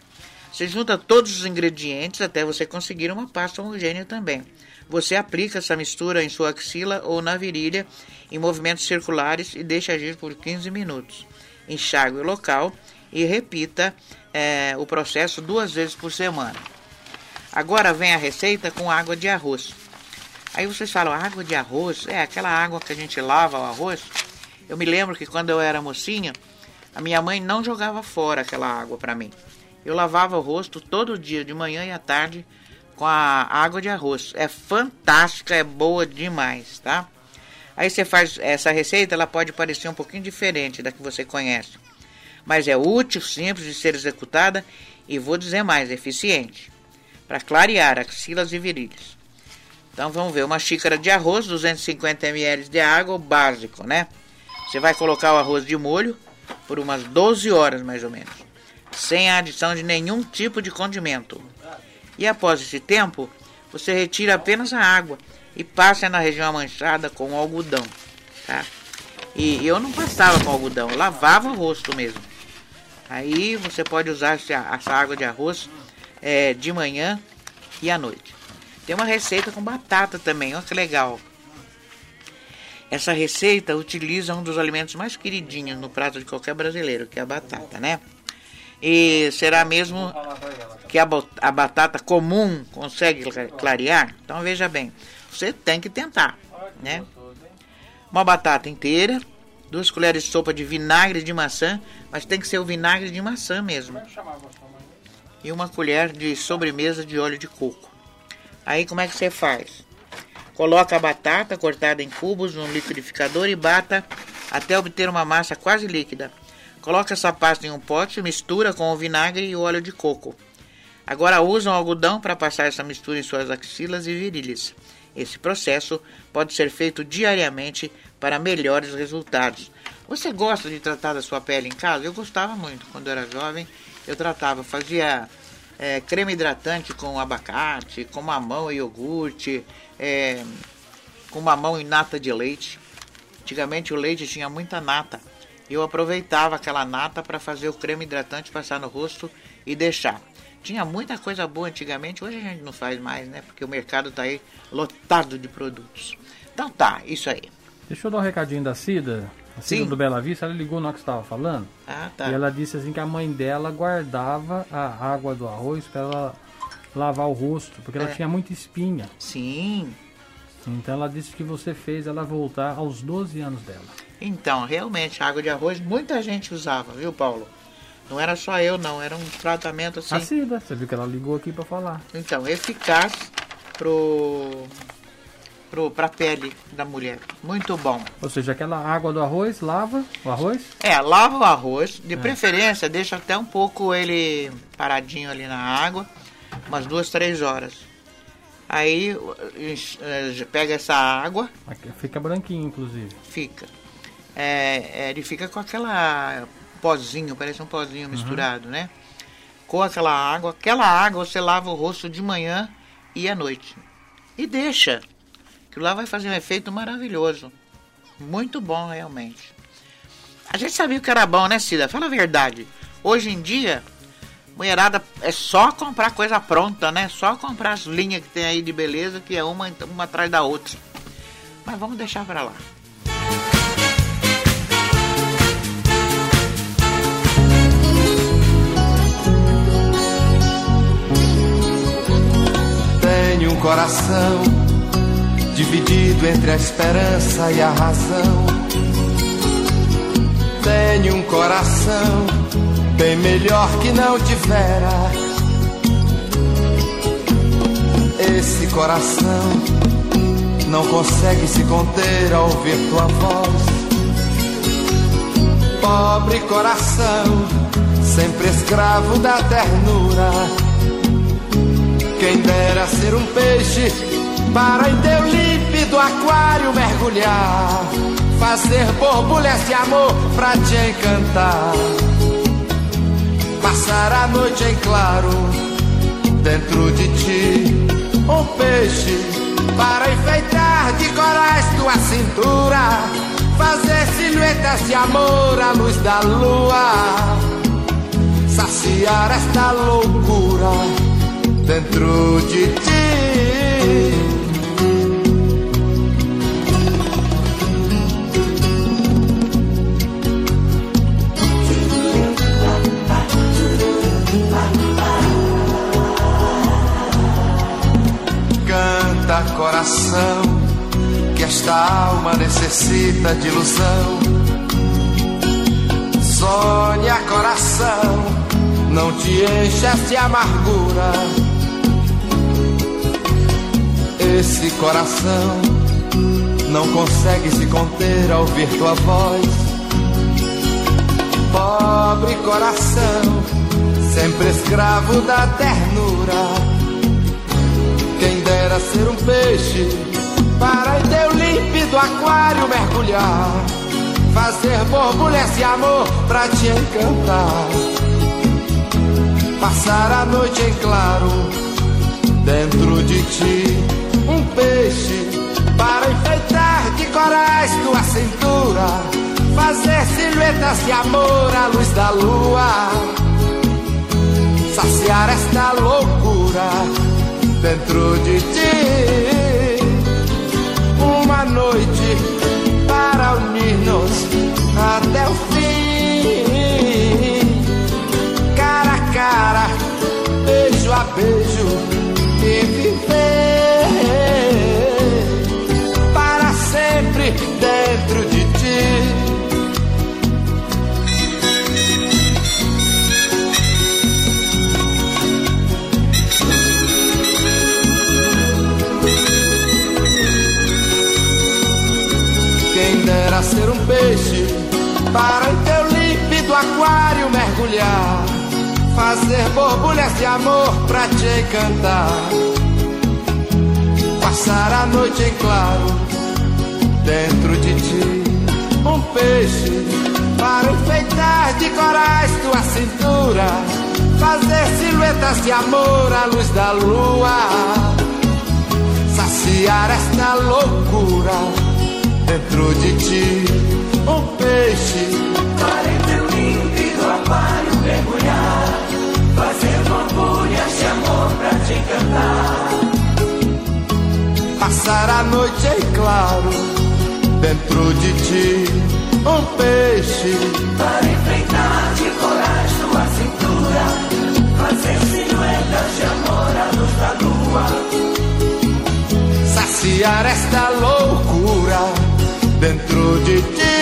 Você junta todos os ingredientes até você conseguir uma pasta homogênea também. Você aplica essa mistura em sua axila ou na virilha em movimentos circulares e deixa agir por 15 minutos. Enxague o local e repita é, o processo duas vezes por semana. Agora vem a receita com água de arroz. Aí vocês falam, água de arroz? É aquela água que a gente lava o arroz. Eu me lembro que quando eu era mocinha, a minha mãe não jogava fora aquela água para mim. Eu lavava o rosto todo dia, de manhã e à tarde, com a água de arroz. É fantástica, é boa demais, tá? Aí você faz essa receita, ela pode parecer um pouquinho diferente da que você conhece. Mas é útil, simples de ser executada e vou dizer mais, eficiente. Para clarear axilas e virilhas. Então vamos ver, uma xícara de arroz, 250 ml de água, básico, né? Você vai colocar o arroz de molho por umas 12 horas mais ou menos, sem a adição de nenhum tipo de condimento. E após esse tempo, você retira apenas a água e passa na região manchada com algodão, tá? E eu não passava com algodão, lavava o rosto mesmo. Aí você pode usar essa água de arroz é, de manhã e à noite. Tem uma receita com batata também, olha que legal. Essa receita utiliza um dos alimentos mais queridinhos no prato de qualquer brasileiro, que é a batata, né? E será mesmo que a, batata comum consegue cla- clarear? Então veja bem, você tem que tentar, né? Uma batata inteira, duas colheres de sopa de vinagre de maçã, mas tem que ser o vinagre de maçã mesmo. E uma colher de sobremesa de óleo de coco. Aí como é que você faz? Coloca a batata cortada em cubos no liquidificador e bata até obter uma massa quase líquida. Coloca essa pasta em um pote, mistura com o vinagre e o óleo de coco. Agora usa um algodão para passar essa mistura em suas axilas e virilhas. Esse processo pode ser feito diariamente para melhores resultados. Você gosta de tratar da sua pele em casa? Eu gostava muito. Quando eu era jovem, eu tratava, fazia é, creme hidratante com abacate, com mamão e iogurte, é, com mamão e nata de leite. Antigamente o leite tinha muita nata. Eu aproveitava aquela nata para fazer o creme hidratante, passar no rosto e deixar. Tinha muita coisa boa antigamente, hoje a gente não faz mais, né? Porque o mercado tá aí lotado de produtos. Então tá, isso aí. Deixa eu dar um recadinho da Cida. A Sim. do Bela Vista, ela ligou hora que você estava falando. Ah, tá. E ela disse assim que a mãe dela guardava a água do arroz para ela lavar o rosto, porque ela É. tinha muita espinha. Sim. Então ela disse que você fez ela voltar aos 12 anos dela. Então, realmente, água de arroz muita gente usava, viu, Paulo? Não era só eu, não. Era um tratamento assim. A Cida, você viu que ela ligou aqui para falar. Então, eficaz pro, pro, pra pele da mulher. Muito bom. Ou seja, aquela água do arroz, lava o arroz. É, lava o arroz. De É. preferência, deixa até um pouco ele paradinho ali na água. Umas duas, três horas. Aí eh, pega essa água, Fica branquinho, inclusive. fica. É, é, ele fica com aquela pozinho, parece um pozinho misturado, né? Com aquela água. Aquela água você lava o rosto de manhã e à noite. E deixa. Aquilo lá vai fazer um efeito maravilhoso. Muito bom, realmente. A gente sabia que era bom, né, Cida? Fala a verdade. Hoje em dia, mulherada é só comprar coisa pronta, né? Só comprar as linhas que tem aí de beleza, que é uma, uma atrás da outra. Mas vamos deixar pra lá. Tenho um coração dividido entre a esperança e a razão. Tenho um coração bem melhor que não tivera. Esse coração não consegue se conter ao ouvir tua voz. Pobre coração, sempre escravo da ternura. Quem dera ser um peixe para em teu límpido aquário mergulhar, fazer borbulhas de amor pra te encantar, passar a noite em claro dentro de ti, um peixe para enfeitar de corais tua cintura, fazer silhuetas de amor à luz da lua, saciar esta loucura dentro de ti. Coração, que esta alma necessita de ilusão. Sonha coração, não te enchas de amargura. Esse coração não consegue se conter ao ouvir tua voz. Pobre coração, sempre escravo da ternura. Quem dera ser um peixe para em teu límpido aquário mergulhar, fazer borbulhas de amor pra te encantar, passar a noite em claro dentro de ti um peixe para enfeitar de corais tua cintura, fazer silhuetas de amor à luz da lua, saciar esta loucura dentro de ti. Uma noite para unir-nos até o fim. Fazer borbulhas de amor pra te encantar, passar a noite em claro dentro de ti. Um peixe para enfeitar de corais tua cintura, fazer silhuetas de amor à luz da lua, saciar esta loucura dentro de ti. Um peixe. Para em teu límpido aquário mergulhar te encantar passar a noite em claro dentro de ti um peixe. Para enfrentar de corais tua cintura Fazer silhuetas de amor à luz da lua. Saciar esta loucura dentro de ti.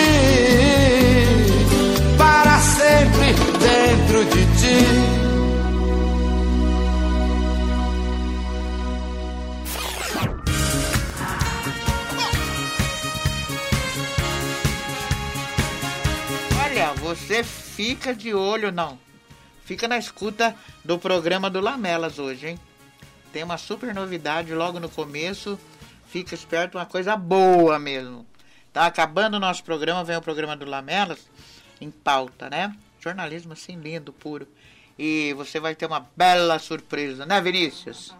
Para sempre dentro de ti Olha, você fica de olho, não. Fica na escuta do programa do Lamelas hoje, hein? Tem uma super novidade logo no começo. Fica esperto, uma coisa boa mesmo. Tá acabando o nosso programa, vem o programa do Lamelas em pauta, né? Jornalismo assim lindo, puro. E você vai ter uma bela surpresa, né, Vinícius?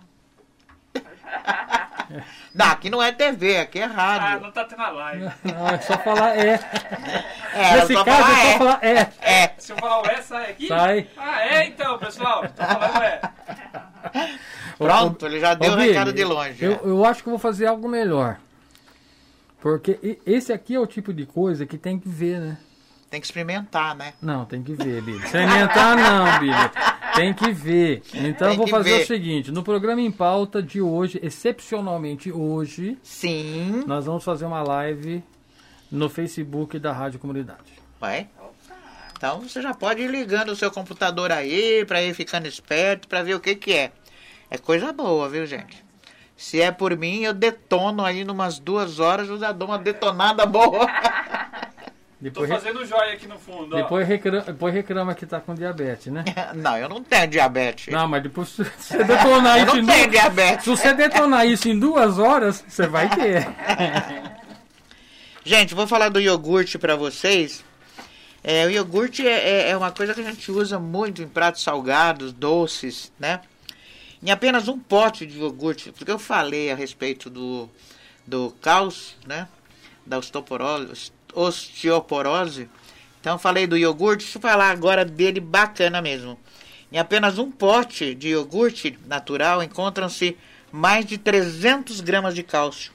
Não, aqui não é TV, aqui é Ah, rádio. não tá tendo a live. Não, é só falar é. (laughs) É, Nesse só caso falar é só é. falar é. É. Se eu falar o é, sai aqui? Sai. Ah, é então, pessoal. Tô falando é. Pronto, ele já deu o recado de longe. Eu, é. eu acho que vou fazer algo melhor. Porque esse aqui é o tipo de coisa que tem que ver, né? Tem que experimentar, né? Não, tem que ver, Billy. Experimentar não, Billy. Tem que ver. Então eu vou fazer ver. o seguinte: no programa em pauta de hoje, excepcionalmente hoje, sim, nós vamos fazer uma live no Facebook da Rádio Comunidade. Vai. Então você já pode ir ligando o seu computador aí, pra ir ficando esperto, pra ver o que que é. É coisa boa, viu, gente? Se é por mim, eu detono aí numas duas horas, eu já dou uma detonada boa. (laughs) Tô Depois, re- fazendo joia aqui no fundo, ó. depois, reclama, depois reclama que tá com diabetes, né? (laughs) Não, eu não tenho diabetes. Não, mas depois (laughs) se você detonar Eu isso não em tenho du- diabetes. Se você detonar isso em duas horas, você vai ter. (laughs) Gente, vou falar do iogurte pra vocês. É, o iogurte é, é- é uma coisa que a gente usa muito em pratos salgados, doces, né? Em apenas um pote de iogurte, porque eu falei a respeito do, do cálcio, né? Da osteoporose, osteoporose. Então falei do iogurte, deixa eu falar agora dele bacana mesmo. Em apenas um pote de iogurte natural encontram-se mais de 300 gramas de cálcio,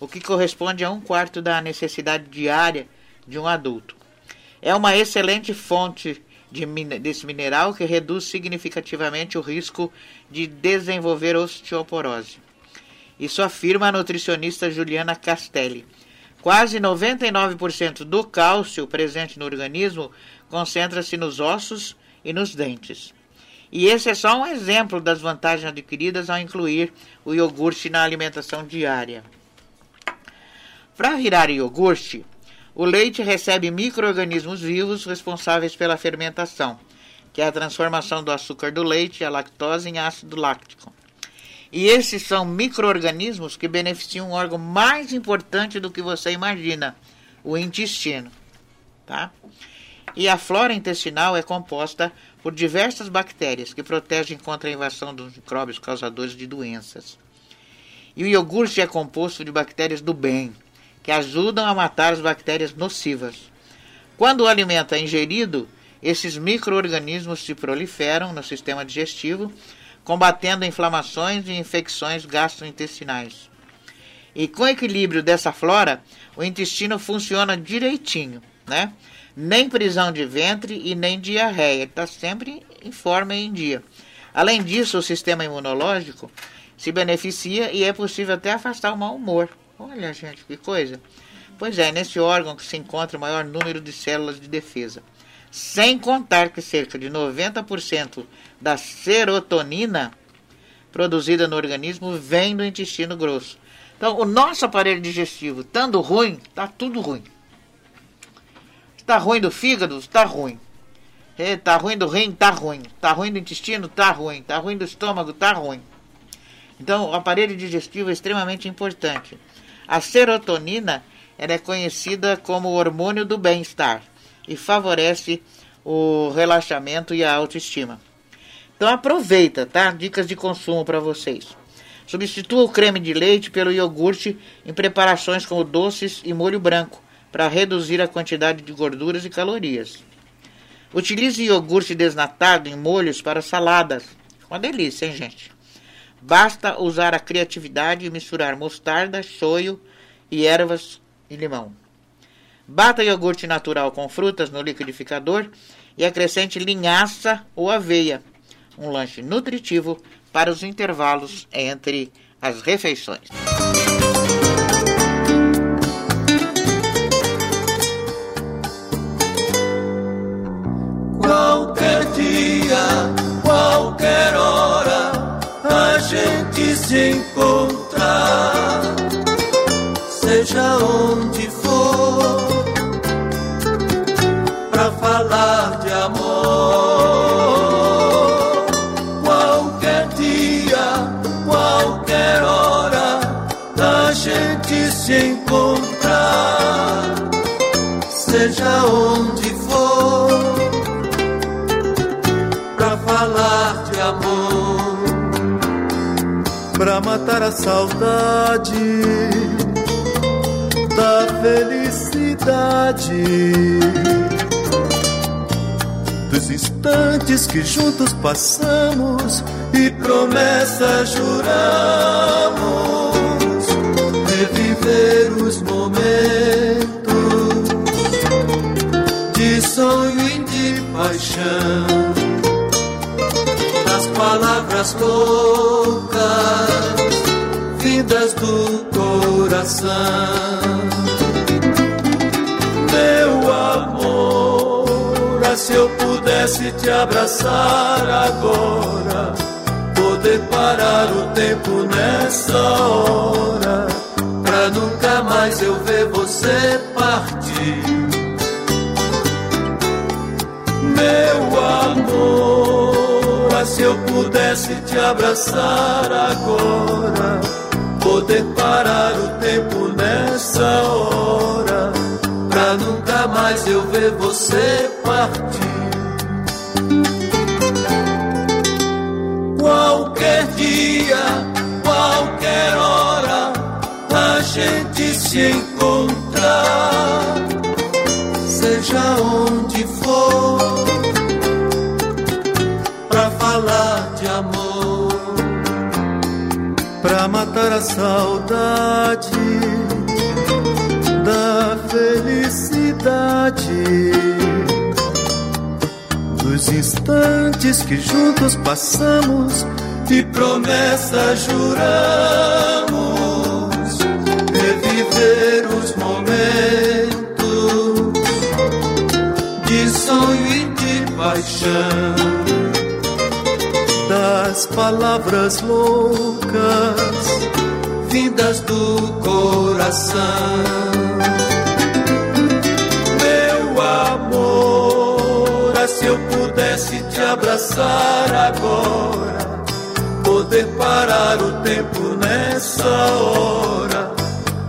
o que corresponde a um quarto da necessidade diária de um adulto. É uma excelente fonte de desse mineral que reduz significativamente o risco de desenvolver osteoporose. Isso afirma a nutricionista Juliana Castelli. Quase 99% do cálcio presente no organismo concentra-se nos ossos e nos dentes. E esse é só um exemplo das vantagens adquiridas ao incluir o iogurte na alimentação diária. Para virar iogurte, o leite recebe micro-organismos vivos responsáveis pela fermentação, que é a transformação do açúcar do leite, a lactose, em ácido láctico. E esses são micro-organismos que beneficiam um órgão mais importante do que você imagina, o intestino. Tá? E a flora intestinal é composta por diversas bactérias que protegem contra a invasão dos micróbios causadores de doenças. E o iogurte é composto de bactérias do bem, que ajudam a matar as bactérias nocivas. Quando o alimento é ingerido, esses micro-organismos se proliferam no sistema digestivo, combatendo inflamações e infecções gastrointestinais. E com o equilíbrio dessa flora, o intestino funciona direitinho, né? Nem prisão de ventre e nem diarreia, está sempre em forma e em dia. Além disso, o sistema imunológico se beneficia e é possível até afastar o mau humor. Olha, gente, que coisa. Pois é, nesse órgão que se encontra o maior número de células de defesa. Sem contar que cerca de 90% da serotonina produzida no organismo vem do intestino grosso. Então, o nosso aparelho digestivo, estando ruim, está tudo ruim. Está ruim do fígado? Está ruim. Está ruim do rim? Está ruim. Está ruim do intestino? Está ruim. Está ruim do estômago? Está ruim. Então, o aparelho digestivo é extremamente importante. A serotonina ela é conhecida como o hormônio do bem-estar e favorece o relaxamento e a autoestima. Então aproveita, tá? Dicas de consumo para vocês. Substitua o creme de leite pelo iogurte em preparações como doces e molho branco para reduzir a quantidade de gorduras e calorias. Utilize iogurte desnatado em molhos para saladas. Uma delícia, hein, gente? Basta usar a criatividade e misturar mostarda, shoyu e ervas e limão. Bata iogurte natural com frutas no liquidificador e acrescente linhaça ou aveia. Um lanche nutritivo para os intervalos entre as refeições. Qualquer dia, qualquer hora, a gente se encontrar, saudade da felicidade. Dos instantes que juntos passamos e promessas juramos reviver os momentos de sonho e de paixão. Das palavras loucas vindas do coração. Meu amor, ah, se eu pudesse te abraçar agora, poder parar o tempo nessa hora, pra nunca mais eu ver você partir. Meu amor, ah, se eu pudesse te abraçar agora, poder parar o tempo nessa hora, pra nunca mais eu ver você partir. Qualquer dia, qualquer hora, a gente se encontrar, seja onde for, pra matar a saudade da felicidade. Dos instantes que juntos passamos e promessas juramos reviver os momentos de sonho e de paixão das palavras loucas vindas do coração meu amor, ah, se eu pudesse te abraçar agora, poder parar o tempo nessa hora,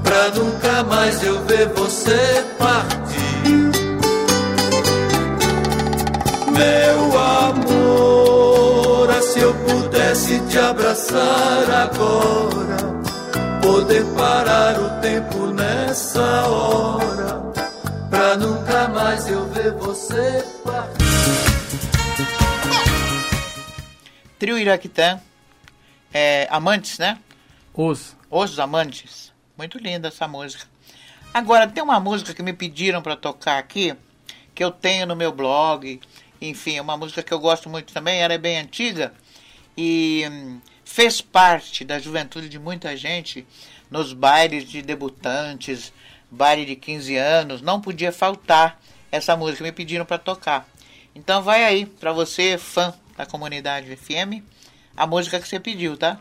pra nunca mais eu ver você partir. Meu amor, se te abraçar agora, poder parar o tempo nessa hora, pra nunca mais eu ver você partir. Trio Iraquitã, é, Amantes, né? Os. Os Amantes. Muito linda essa música. Agora, tem uma música que me pediram para tocar aqui, que eu tenho no meu blog, enfim, é uma música que eu gosto muito também, ela é bem antiga, e hum, fez parte da juventude de muita gente nos bailes de debutantes, baile de 15 anos, não podia faltar essa música, me pediram para tocar. Então vai aí, para você, fã da comunidade FM, a música que você pediu, tá?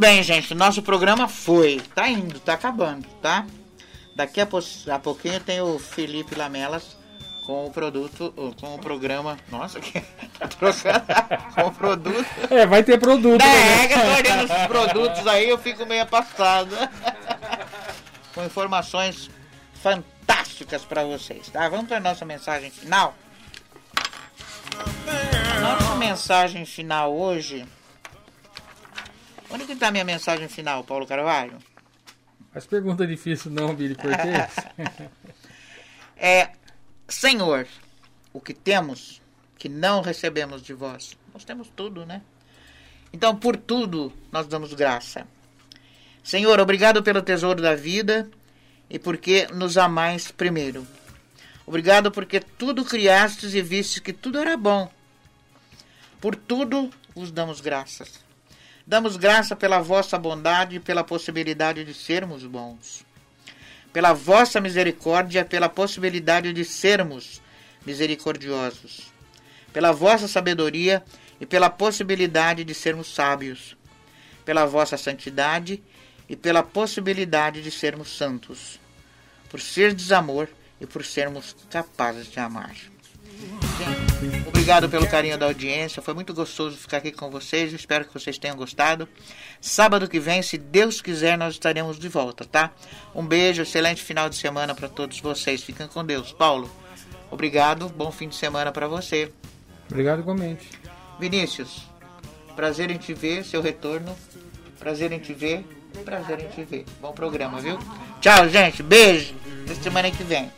Bem, gente. Nosso programa foi. Tá indo, tá acabando, tá? Daqui a, po- a pouquinho tem o Felipe Lamelas com o produto, com o programa. Nossa, que (laughs) tá trocando (laughs) com o produto. É, vai ter produto. É, né? que eu tô olhando os produtos aí, eu fico meio passado. (laughs) Com informações fantásticas pra vocês, tá? Vamos pra nossa mensagem final. Nossa mensagem final hoje. Onde que tá minha mensagem final, Paulo Carvalho? Faz pergunta difícil não, Billy Cortez. (laughs) É, Senhor, o que temos que não recebemos de vós? Nós temos tudo, né? Então, por tudo, nós damos graça. Senhor, obrigado pelo tesouro da vida e porque nos amais primeiro. Obrigado porque tudo criastes e vistes que tudo era bom. Por tudo vos damos graças. Damos graça pela vossa bondade e pela possibilidade de sermos bons. Pela vossa misericórdia, pela possibilidade de sermos misericordiosos. Pela vossa sabedoria e pela possibilidade de sermos sábios. Pela vossa santidade e pela possibilidade de sermos santos. Por ser desamor e por sermos capazes de amar. Gente, obrigado pelo carinho da audiência. Foi muito gostoso ficar aqui com vocês. Espero que vocês tenham gostado. Sábado que vem, se Deus quiser, nós estaremos de volta, tá? Um beijo, excelente final de semana para todos vocês. Fiquem com Deus. Paulo, obrigado. Bom fim de semana para você. Obrigado igualmente. Vinícius, prazer em te ver, seu retorno. Prazer em te ver, prazer em te ver. Bom programa, viu? Tchau, gente. Beijo. Até semana que vem.